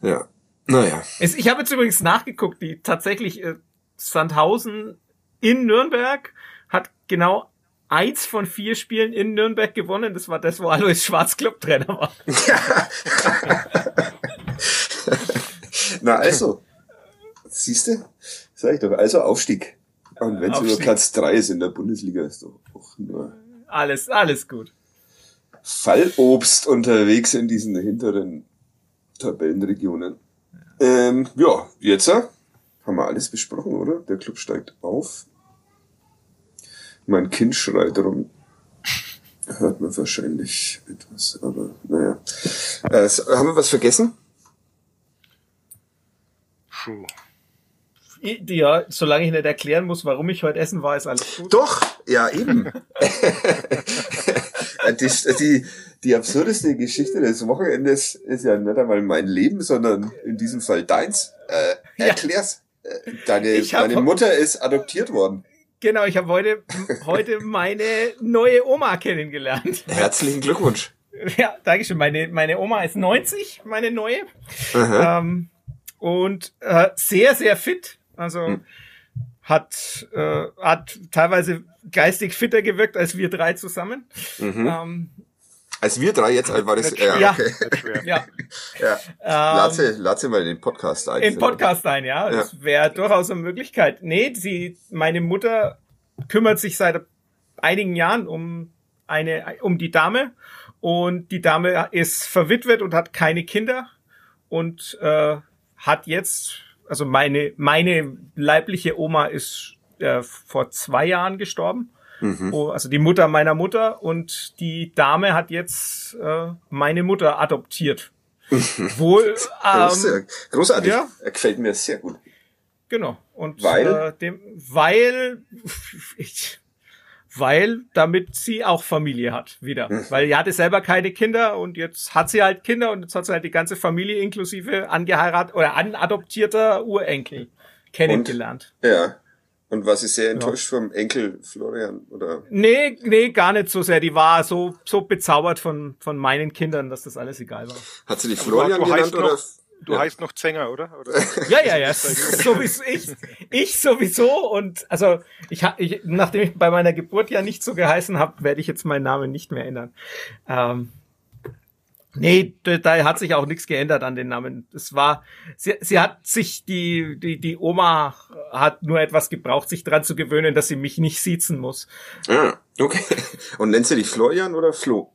Ja, naja. Es, ich habe jetzt übrigens nachgeguckt, die tatsächlich äh, Sandhausen in Nürnberg hat genau eins von vier Spielen in Nürnberg gewonnen. Das war das, wo Alois Schwarz Club-Trainer war. Na also, siehst du? Sag ich doch. Also Aufstieg. Und wenn es nur Platz drei ist in der Bundesliga, ist doch auch nur. Alles, alles gut. Fallobst unterwegs in diesen hinteren Tabellenregionen. Ja, ähm, ja jetzt äh, haben wir alles besprochen, oder? Der Club steigt auf. Mein Kind schreit rum. Hört man wahrscheinlich etwas, aber naja. Äh, haben wir was vergessen? Puh. Ja, solange ich nicht erklären muss, warum ich heute essen war, ist alles gut. Doch, ja, eben. die, die, die absurdeste Geschichte des Wochenendes ist ja nicht einmal mein Leben, sondern in diesem Fall deins. Äh, erklär's. Ja. Äh, deine, deine Mutter ist adoptiert worden. Genau, ich habe heute, heute meine neue Oma kennengelernt. Herzlichen Glückwunsch. Ja, danke schön. Meine, meine Oma ist 90, meine neue. Ähm, und äh, sehr, sehr fit. Also hm. hat, äh, hat teilweise geistig fitter gewirkt als wir drei zusammen. Mhm. Ähm, als wir drei jetzt war das ja, ja, okay. ja. ja. Sie, lad sie mal in den Podcast ein. In den Podcast ein, ja. ja. Das wäre durchaus eine Möglichkeit. Nee, sie, meine Mutter kümmert sich seit einigen Jahren um eine, um die Dame und die Dame ist verwitwet und hat keine Kinder und äh, hat jetzt also meine, meine leibliche Oma ist äh, vor zwei Jahren gestorben. Mhm. Oh, also die Mutter meiner Mutter und die Dame hat jetzt äh, meine Mutter adoptiert. Wohl, ähm, großartig. Ja. Gefällt mir sehr gut. Genau. Und weil, äh, dem, weil ich, weil damit sie auch Familie hat wieder. Mhm. Weil sie hatte selber keine Kinder und jetzt hat sie halt Kinder und jetzt hat sie halt die ganze Familie inklusive angeheiratet oder anadoptierter Urenkel kennengelernt. Und, ja. Und war sie sehr enttäuscht ja. vom Enkel Florian, oder? Nee, nee, gar nicht so sehr. Die war so, so bezaubert von, von meinen Kindern, dass das alles egal war. Hat sie die Florian genannt, oder? Du ja. heißt noch Zenger, oder? oder? Ja, ja, ja. sowieso, ich, ich sowieso. Und also ich, ich, nachdem ich bei meiner Geburt ja nicht so geheißen habe, werde ich jetzt meinen Namen nicht mehr ändern. Ähm, nee, da, hat sich auch nichts geändert an den Namen. Es war, sie, sie hat sich die, die, die Oma hat nur etwas gebraucht, sich dran zu gewöhnen, dass sie mich nicht siezen muss. Ah, okay. Und nennt sie dich Florian oder Flo?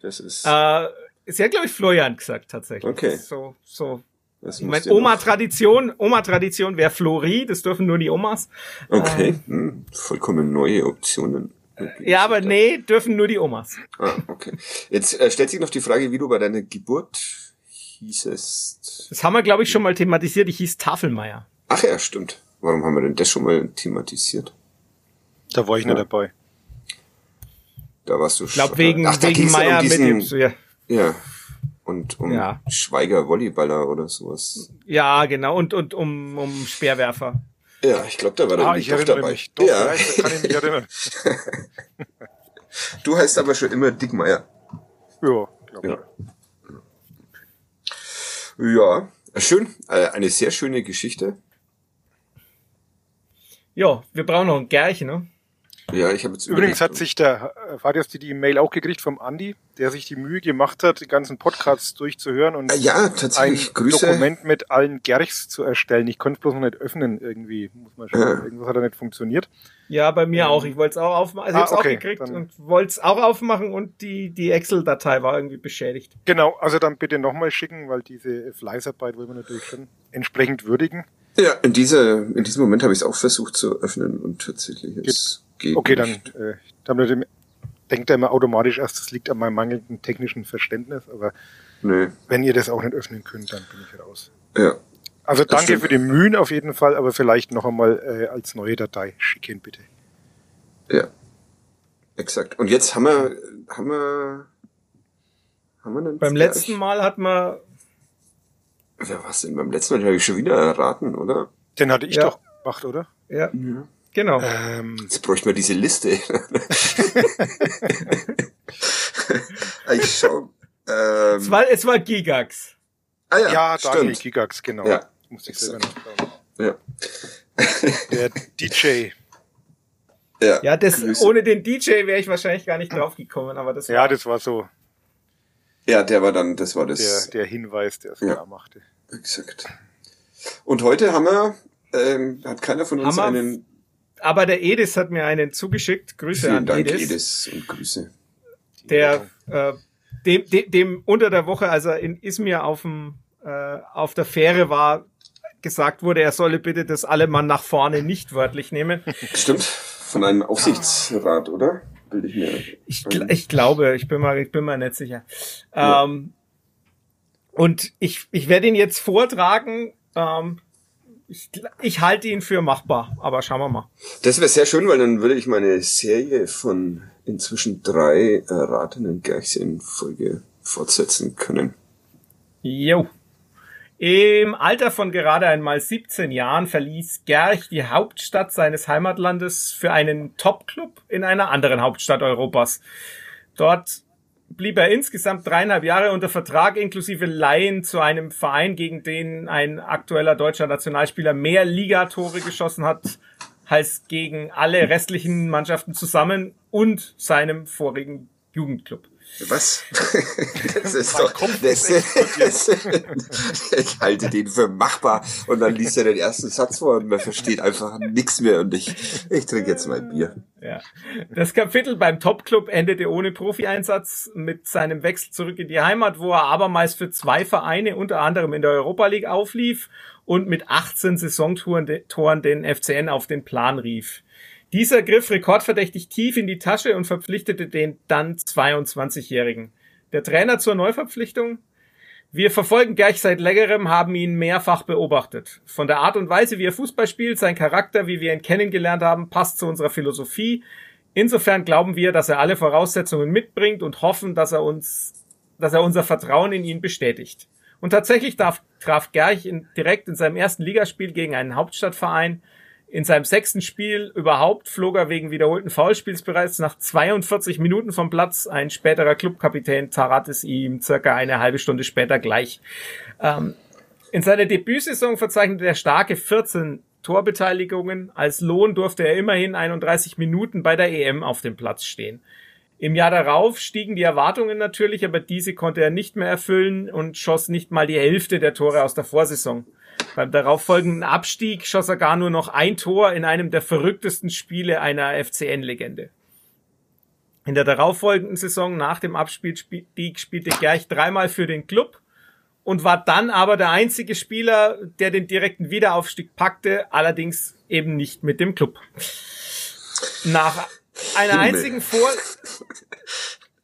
Das ist. Äh, Sie hat, glaube ich, Florian gesagt, tatsächlich. Okay. So, so. ich meine, Oma-Tradition, Oma-Tradition wäre Flori, das dürfen nur die Omas. Okay, ähm, hm, vollkommen neue Optionen. Okay, ja, aber nee, dürfen nur die Omas. Ah, okay. Jetzt äh, stellt sich noch die Frage, wie du bei deiner Geburt hießest. Das haben wir, glaube ich, schon mal thematisiert. Ich hieß Tafelmeier. Ach ja, stimmt. Warum haben wir denn das schon mal thematisiert? Da war ich ja. nicht dabei. Da warst du schon. Ich glaube, wegen, Ach, wegen Meier um diesen, mit dem, ja. Ja. Und um ja. Schweiger Volleyballer oder sowas. Ja, genau. Und, und um, um Speerwerfer. Ja, ich glaube, da war ah, ich doch dabei. Mich. Doch, ja. kann ich mich erinnern. du heißt aber schon immer Dickmeier. Ja, ja. Ja, schön. Äh, eine sehr schöne Geschichte. Ja, wir brauchen noch ein Gärchen, ne? Ja, ich habe jetzt Übrigens hat sich der, äh, hast du die E-Mail auch gekriegt vom Andi, der sich die Mühe gemacht hat, die ganzen Podcasts durchzuhören und äh, ja, tatsächlich. ein Grüße. Dokument mit allen Gerchs zu erstellen. Ich konnte es bloß noch nicht öffnen irgendwie. Muss man schauen. Ja. Irgendwas hat da nicht funktioniert. Ja, bei mir auch. Ich wollte es auch aufmachen. Also ah, ich habe okay, auch gekriegt und wollte es auch aufmachen und die, die Excel-Datei war irgendwie beschädigt. Genau, also dann bitte nochmal schicken, weil diese Fleißarbeit wollen wir natürlich schon entsprechend würdigen. Ja, in, diese, in diesem Moment habe ich es auch versucht zu öffnen und tatsächlich ist geht Okay, nicht. dann, äh, dann denkt er immer automatisch erst, das liegt an meinem mangelnden technischen Verständnis, aber nee. wenn ihr das auch nicht öffnen könnt, dann bin ich raus. Ja. Also danke für die Mühen auf jeden Fall, aber vielleicht noch einmal äh, als neue Datei schicken, bitte. Ja. Exakt. Und jetzt haben wir, haben wir, haben wir einen Beim letzten Mal hat man. Ja, was denn? Beim letzten Mal habe ich schon wieder erraten, oder? Den hatte ich ja. doch gemacht, oder? Ja. ja. Genau. Ähm, Jetzt bräuchten wir diese Liste. ich schau. Ähm, es, war, es war Gigax. Ah ja, ja Daniel Gigax, genau. Ja. Muss ich selber nachschauen. Ja. Der DJ. Ja, ja das, ohne den DJ wäre ich wahrscheinlich gar nicht drauf gekommen, aber das war. Ja, das war so. Ja, der war dann, das war das. Der, der Hinweis, der es ja, klar machte. Exakt. Und heute haben wir, ähm, hat keiner von uns haben einen aber der Edis hat mir einen zugeschickt. Grüße Vielen an Dank, Edis. Edis und Grüße. Der äh, dem, dem, dem unter der Woche, als er in Izmir auf dem äh, auf der Fähre war, gesagt wurde, er solle bitte das alle Mann nach vorne nicht wörtlich nehmen. Stimmt, von einem Aufsichtsrat, oder? Bilde ich mir. Ich, ich glaube, ich bin mal, ich bin mal nicht sicher. Ja. Ähm, und ich, ich werde ihn jetzt vortragen. Ähm, ich, ich halte ihn für machbar, aber schauen wir mal. Das wäre sehr schön, weil dann würde ich meine Serie von inzwischen drei erratenen Gleichs in Folge fortsetzen können. Jo. Im Alter von gerade einmal 17 Jahren verließ Gerch die Hauptstadt seines Heimatlandes für einen Top-Club in einer anderen Hauptstadt Europas. Dort blieb er insgesamt dreieinhalb Jahre unter Vertrag inklusive Laien zu einem Verein, gegen den ein aktueller deutscher Nationalspieler mehr Ligatore geschossen hat als gegen alle restlichen Mannschaften zusammen und seinem vorigen Jugendclub. Was? Das ist doch, das, das, ich halte den für machbar und dann liest er den ersten Satz vor und man versteht einfach nichts mehr und ich, ich trinke jetzt mein Bier. Ja. Das Kapitel beim Topclub endete ohne Profi-Einsatz mit seinem Wechsel zurück in die Heimat, wo er abermals für zwei Vereine, unter anderem in der Europa League auflief und mit 18 Saisontoren den FCN auf den Plan rief. Dieser griff rekordverdächtig tief in die Tasche und verpflichtete den dann 22-Jährigen. Der Trainer zur Neuverpflichtung? Wir verfolgen Gerch seit längerem, haben ihn mehrfach beobachtet. Von der Art und Weise, wie er Fußball spielt, sein Charakter, wie wir ihn kennengelernt haben, passt zu unserer Philosophie. Insofern glauben wir, dass er alle Voraussetzungen mitbringt und hoffen, dass er uns, dass er unser Vertrauen in ihn bestätigt. Und tatsächlich darf, traf Gerch in, direkt in seinem ersten Ligaspiel gegen einen Hauptstadtverein in seinem sechsten Spiel überhaupt flog er wegen wiederholten Foulspiels bereits nach 42 Minuten vom Platz. Ein späterer Clubkapitän Tarat ist ihm circa eine halbe Stunde später gleich. Ähm, in seiner Debütsaison verzeichnete er starke 14 Torbeteiligungen. Als Lohn durfte er immerhin 31 Minuten bei der EM auf dem Platz stehen. Im Jahr darauf stiegen die Erwartungen natürlich, aber diese konnte er nicht mehr erfüllen und schoss nicht mal die Hälfte der Tore aus der Vorsaison. Beim darauffolgenden Abstieg schoss er gar nur noch ein Tor in einem der verrücktesten Spiele einer FCN-Legende. In der darauffolgenden Saison nach dem Abstieg spielte Gerch dreimal für den Club und war dann aber der einzige Spieler, der den direkten Wiederaufstieg packte, allerdings eben nicht mit dem Club. Nach einer einzigen Vor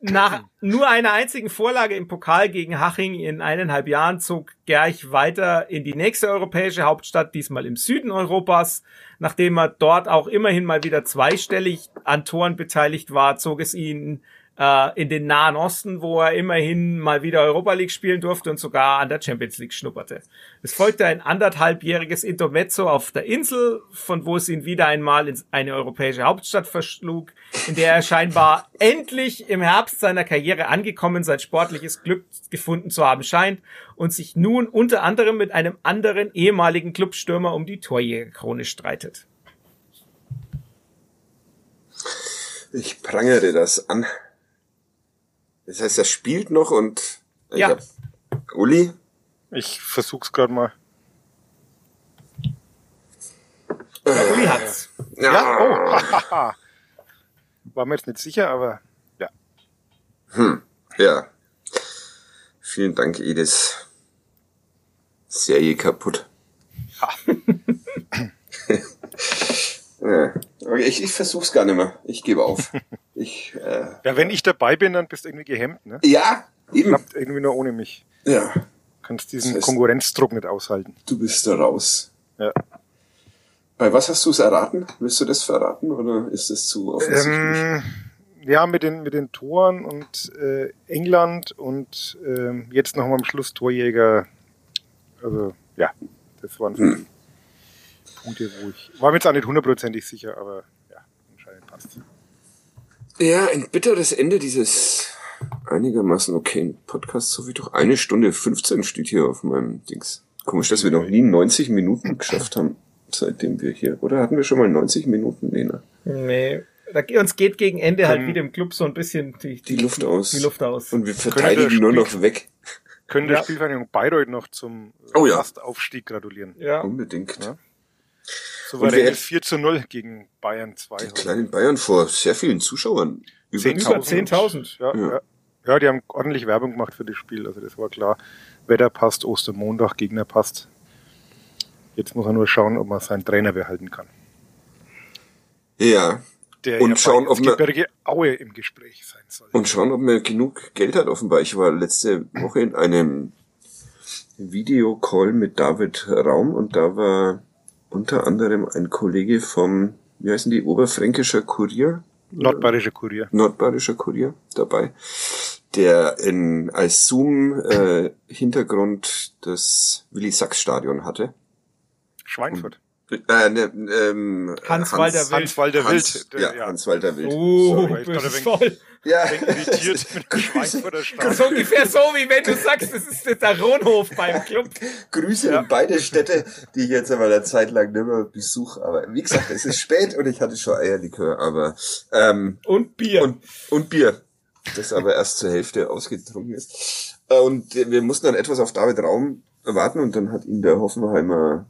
nach nur einer einzigen Vorlage im Pokal gegen Haching in eineinhalb Jahren zog Gerch weiter in die nächste europäische Hauptstadt, diesmal im Süden Europas. Nachdem er dort auch immerhin mal wieder zweistellig an Toren beteiligt war, zog es ihn äh, in den Nahen Osten, wo er immerhin mal wieder Europa League spielen durfte und sogar an der Champions League schnupperte. Es folgte ein anderthalbjähriges Intermezzo auf der Insel, von wo es ihn wieder einmal in eine europäische Hauptstadt verschlug, in der er scheinbar endlich im Herbst seiner Karriere angekommen sein sportliches Glück gefunden zu haben scheint und sich nun unter anderem mit einem anderen ehemaligen Clubstürmer um die Torjägerkrone streitet. Ich prangere das an. Das heißt, er spielt noch und ja. Hab, Uli? Ich versuch's gerade mal. Ja, Uli hat's. Ja, ja? oh, war mir jetzt nicht sicher, aber ja. Hm, ja. Vielen Dank, Edis. Serie kaputt. Ja. ja. Ich, ich versuch's gar nicht mehr. Ich gebe auf. Ich, äh, ja, wenn ich dabei bin, dann bist du irgendwie gehemmt, ne? Ja, eben. Klappt irgendwie nur ohne mich. Ja. Kannst diesen das heißt, Konkurrenzdruck nicht aushalten. Du bist da raus. Ja. Bei was hast du es erraten? Willst du das verraten oder ist das zu offensichtlich? Ähm, ja, mit den, mit den Toren und äh, England und äh, jetzt noch mal am Schluss Torjäger. Also, ja, das waren hm. Punkte, wo ich. War mir jetzt auch nicht hundertprozentig sicher, aber ja, anscheinend passt Ja, ein bitteres Ende dieses einigermaßen okayen Podcasts, so wie doch eine Stunde 15 steht hier auf meinem Dings. Komisch, dass wir noch nie 90 Minuten geschafft haben, seitdem wir hier. Oder hatten wir schon mal 90 Minuten, Lena? Nee. Da, uns geht gegen Ende halt wieder im Club so ein bisschen die, die, die Luft aus. Die Luft aus. Und wir verteidigen nur noch weg. Können der ja. Spielvereinigung Bayreuth noch zum oh, ja. Aufstieg gratulieren? Ja. Unbedingt. Ja. So war der 4 zu 0 gegen Bayern 2. Die kleinen Bayern vor sehr vielen Zuschauern. Über 10.000. 10.000, ja, ja. ja. die haben ordentlich Werbung gemacht für das Spiel. Also das war klar. Wetter passt, Ostermontag, Gegner passt. Jetzt muss er nur schauen, ob man seinen Trainer behalten kann. Ja, der und ja schauen, ob man, Aue im Gespräch sein soll. Und schauen, ob man genug Geld hat offenbar. Ich war letzte Woche in einem Videocall mit David Raum und da war unter anderem ein Kollege vom, wie heißen die, Oberfränkischer Kurier? Nordbayerischer Kurier. Nordbayerischer Kurier dabei, der in, als Zoom-Hintergrund äh, das Willi-Sachs-Stadion hatte. Schweinfurt. Äh, ne, ähm, Hans-Walter Hans, Wild. Hans-Walter Wild. Ja, ja. Hans-Walter Wild. Oh, Sorry. voll. Ja. irritiert mit Schweinfurter Stadion. So ungefähr so, wie wenn du sagst, das ist der Ronhof beim Club. Grüße ja. in beide Städte, die ich jetzt aber eine Zeit lang nicht mehr besuche. Aber wie gesagt, es ist spät und ich hatte schon Eierlikör, aber ähm, Und Bier. Und, und Bier. Das aber erst zur Hälfte ausgetrunken ist. Äh, und wir mussten dann etwas auf David Raum warten und dann hat ihn der Hoffenheimer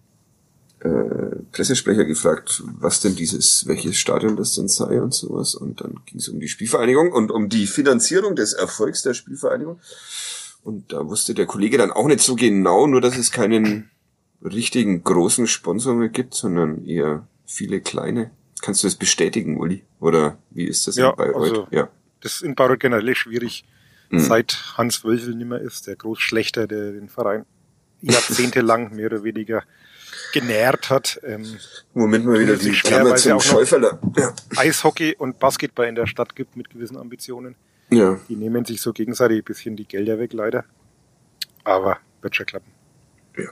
äh, Pressesprecher gefragt, was denn dieses, welches Stadion das denn sei und sowas. Und dann ging es um die Spielvereinigung und um die Finanzierung des Erfolgs der Spielvereinigung. Und da wusste der Kollege dann auch nicht so genau, nur dass es keinen richtigen großen Sponsor mehr gibt, sondern eher viele kleine. Kannst du das bestätigen, Uli? Oder wie ist das ja, bei euch? Also, ja. Das ist in Bayreuth generell schwierig, mhm. seit Hans Wölfel nicht mehr ist, der Großschlechter, der den Verein jahrzehntelang mehr oder weniger genährt hat. Ähm, Moment mal wieder die schwer, Klammer zum Schäuferler. Ja. Eishockey und Basketball in der Stadt gibt mit gewissen Ambitionen. Ja. Die nehmen sich so gegenseitig ein bisschen die Gelder weg, leider. Aber wird schon klappen. Ja.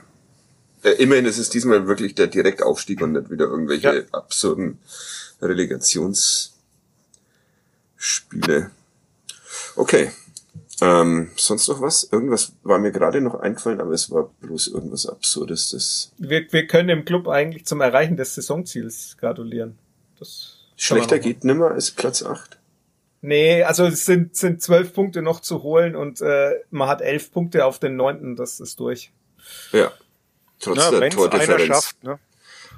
Äh, immerhin ist es diesmal wirklich der Direktaufstieg und nicht wieder irgendwelche ja. absurden Relegationsspiele. Okay. Ähm, sonst noch was? Irgendwas war mir gerade noch eingefallen, aber es war bloß irgendwas Absurdes. Das wir, wir können im Club eigentlich zum Erreichen des Saisonziels gratulieren. Das Schlechter geht nimmer als Platz 8. Nee, also es sind, sind zwölf Punkte noch zu holen und äh, man hat elf Punkte auf den neunten, das ist durch. Ja. Trotz ja, der Tordifferenz. Schafft, ne?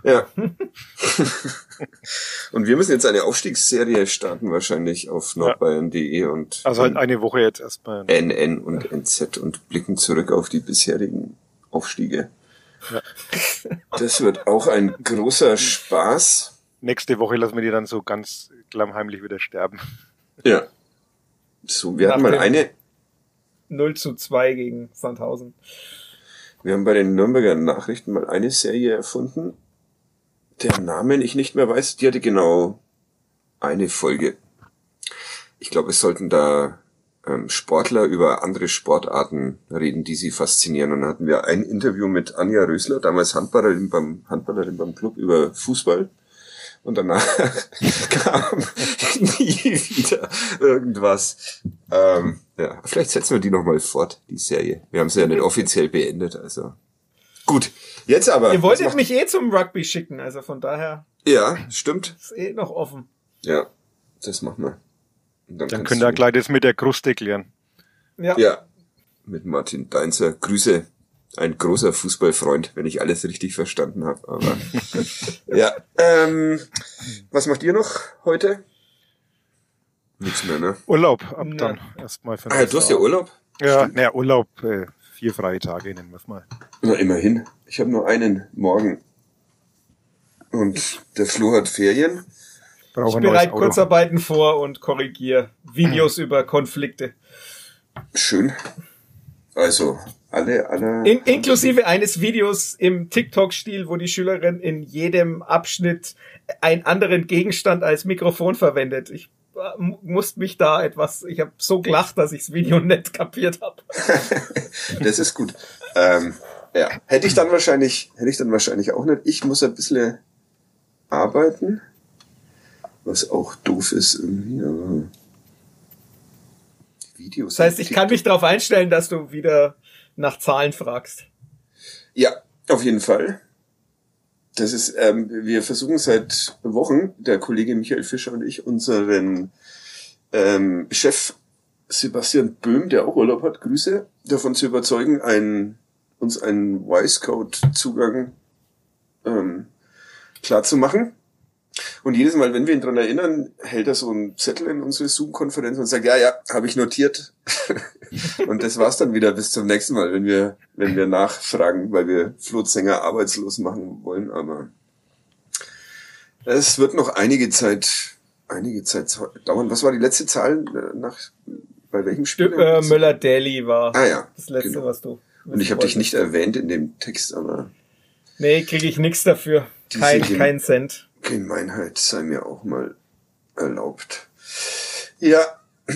Ja. und wir müssen jetzt eine Aufstiegsserie starten, wahrscheinlich auf nordbayern.de und. Also halt eine Woche jetzt erstmal. NN und NZ und blicken zurück auf die bisherigen Aufstiege. Ja. Das wird auch ein großer Spaß. Nächste Woche lassen wir die dann so ganz klammheimlich wieder sterben. Ja. So, wir Nach hatten mal eine. 0 zu 2 gegen Sandhausen. Wir haben bei den Nürnberger Nachrichten mal eine Serie erfunden, der Namen ich nicht mehr weiß, die hatte genau eine Folge. Ich glaube, es sollten da ähm, Sportler über andere Sportarten reden, die sie faszinieren. Und dann hatten wir ein Interview mit Anja Rösler, damals Handballerin beim, Handballerin beim Club über Fußball. Und danach kam nie wieder irgendwas. Ähm, ja, vielleicht setzen wir die nochmal fort, die Serie. Wir haben sie ja nicht offiziell beendet, also. Gut, jetzt aber. Ihr wolltet mich eh zum Rugby schicken, also von daher. Ja, stimmt. Ist eh noch offen. Ja. das machen wir. dann, dann könnt ihr gleich das mit der Kruste klären. Ja. Ja, mit Martin Deinzer. Grüße. Ein großer Fußballfreund, wenn ich alles richtig verstanden habe. Aber ja. Ähm, was macht ihr noch heute? Nichts mehr, ne? Urlaub ab dann erstmal. Ah, du hast ja Urlaub? Ja, naja, Urlaub, äh, vier freie Tage nennen wir es mal. Na, immerhin. Ich habe nur einen morgen. Und der Flo hat Ferien. Ich bereite Kurzarbeiten vor und korrigiere Videos über Konflikte. Schön. Also, alle, alle. In, inklusive eines Videos im TikTok-Stil, wo die Schülerin in jedem Abschnitt einen anderen Gegenstand als Mikrofon verwendet. Ich musste mich da etwas, ich habe so gelacht, dass ich das Video nicht kapiert habe. das ist gut. Ähm, ja, hätte ich dann wahrscheinlich, hätte ich dann wahrscheinlich auch nicht. Ich muss ein bisschen arbeiten, was auch doof ist irgendwie, aber Videos. Das heißt, ich kann mich darauf einstellen, dass du wieder nach Zahlen fragst. Ja, auf jeden Fall. Das ist, ähm, wir versuchen seit Wochen, der Kollege Michael Fischer und ich, unseren ähm, Chef Sebastian Böhm, der auch Urlaub hat, Grüße, davon zu überzeugen, ein, uns einen Wisecout-Zugang ähm, klar zu machen. Und jedes Mal, wenn wir ihn dran erinnern, hält er so einen Zettel in unsere Zoom-Konferenz und sagt, ja, ja, habe ich notiert. und das war's dann wieder bis zum nächsten Mal, wenn wir, wenn wir nachfragen, weil wir Flotsänger arbeitslos machen wollen. Aber es wird noch einige Zeit, einige Zeit dauern. Was war die letzte Zahl äh, nach, bei welchem Spiel? Äh, Müller-Daly war ah, ja, das letzte, genau. was du. Und ich habe dich nicht erwähnt in dem Text, aber. Nee, kriege ich nix dafür. Kein, kein Cent. Gemeinheit sei mir auch mal erlaubt. Ja,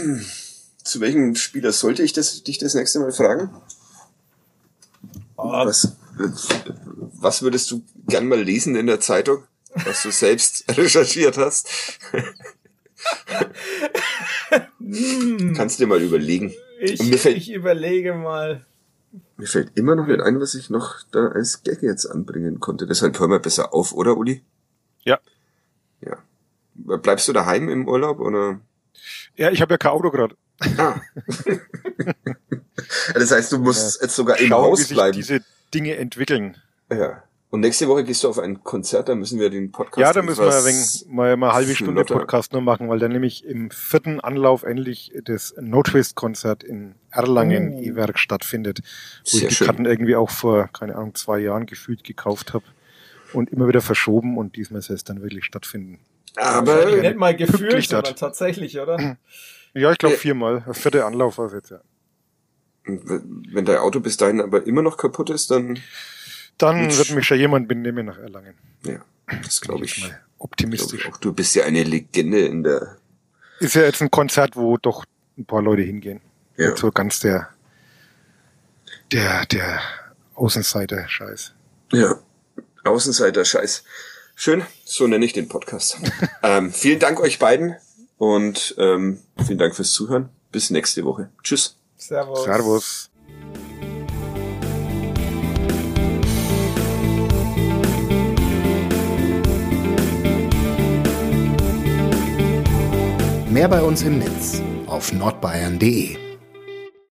zu welchem Spieler sollte ich das, dich das nächste Mal fragen? Oh. Was, was würdest du gern mal lesen in der Zeitung, was du selbst recherchiert hast? Kannst dir mal überlegen. Ich, fällt, ich überlege mal. Mir fällt immer noch nicht ein, was ich noch da als Gag jetzt anbringen konnte. Deshalb hören wir besser auf, oder Uli? Ja. Ja. Bleibst du daheim im Urlaub oder? Ja, ich habe ja kein Auto gerade. Ah. das heißt, du musst ja. jetzt sogar im Haus bleiben. Wie sich diese Dinge entwickeln. Ja. Und nächste Woche gehst du auf ein Konzert, da müssen wir den Podcast. Ja, da müssen wir ein wenig, mal, mal eine halbe Stunde Podcast nur machen, weil dann nämlich im vierten Anlauf endlich das No Twist Konzert in Erlangen oh. E-Werk stattfindet, wo Sehr ich die schön. Karten irgendwie auch vor, keine Ahnung, zwei Jahren gefühlt gekauft habe und immer wieder verschoben und diesmal soll es dann wirklich stattfinden. Aber nicht mal gefühlt, sondern tatsächlich, oder? Ja, ich glaube viermal. Vierte Anlauf war es jetzt, ja. Wenn dein Auto bis dahin aber immer noch kaputt ist, dann... Dann wird mich schon jemand mitnehmen nach Erlangen. Ja, das glaube ich. Mal optimistisch. Glaub auch du bist ja eine Legende in der... Ist ja jetzt ein Konzert, wo doch ein paar Leute hingehen. Ja. Nicht so ganz der, der, der Außenseiter-Scheiß. Ja. Außenseiter-Scheiß. Schön, so nenne ich den Podcast. ähm, vielen Dank euch beiden und ähm, vielen Dank fürs Zuhören. Bis nächste Woche. Tschüss. Servus. Servus. Mehr bei uns im Netz auf nordbayern.de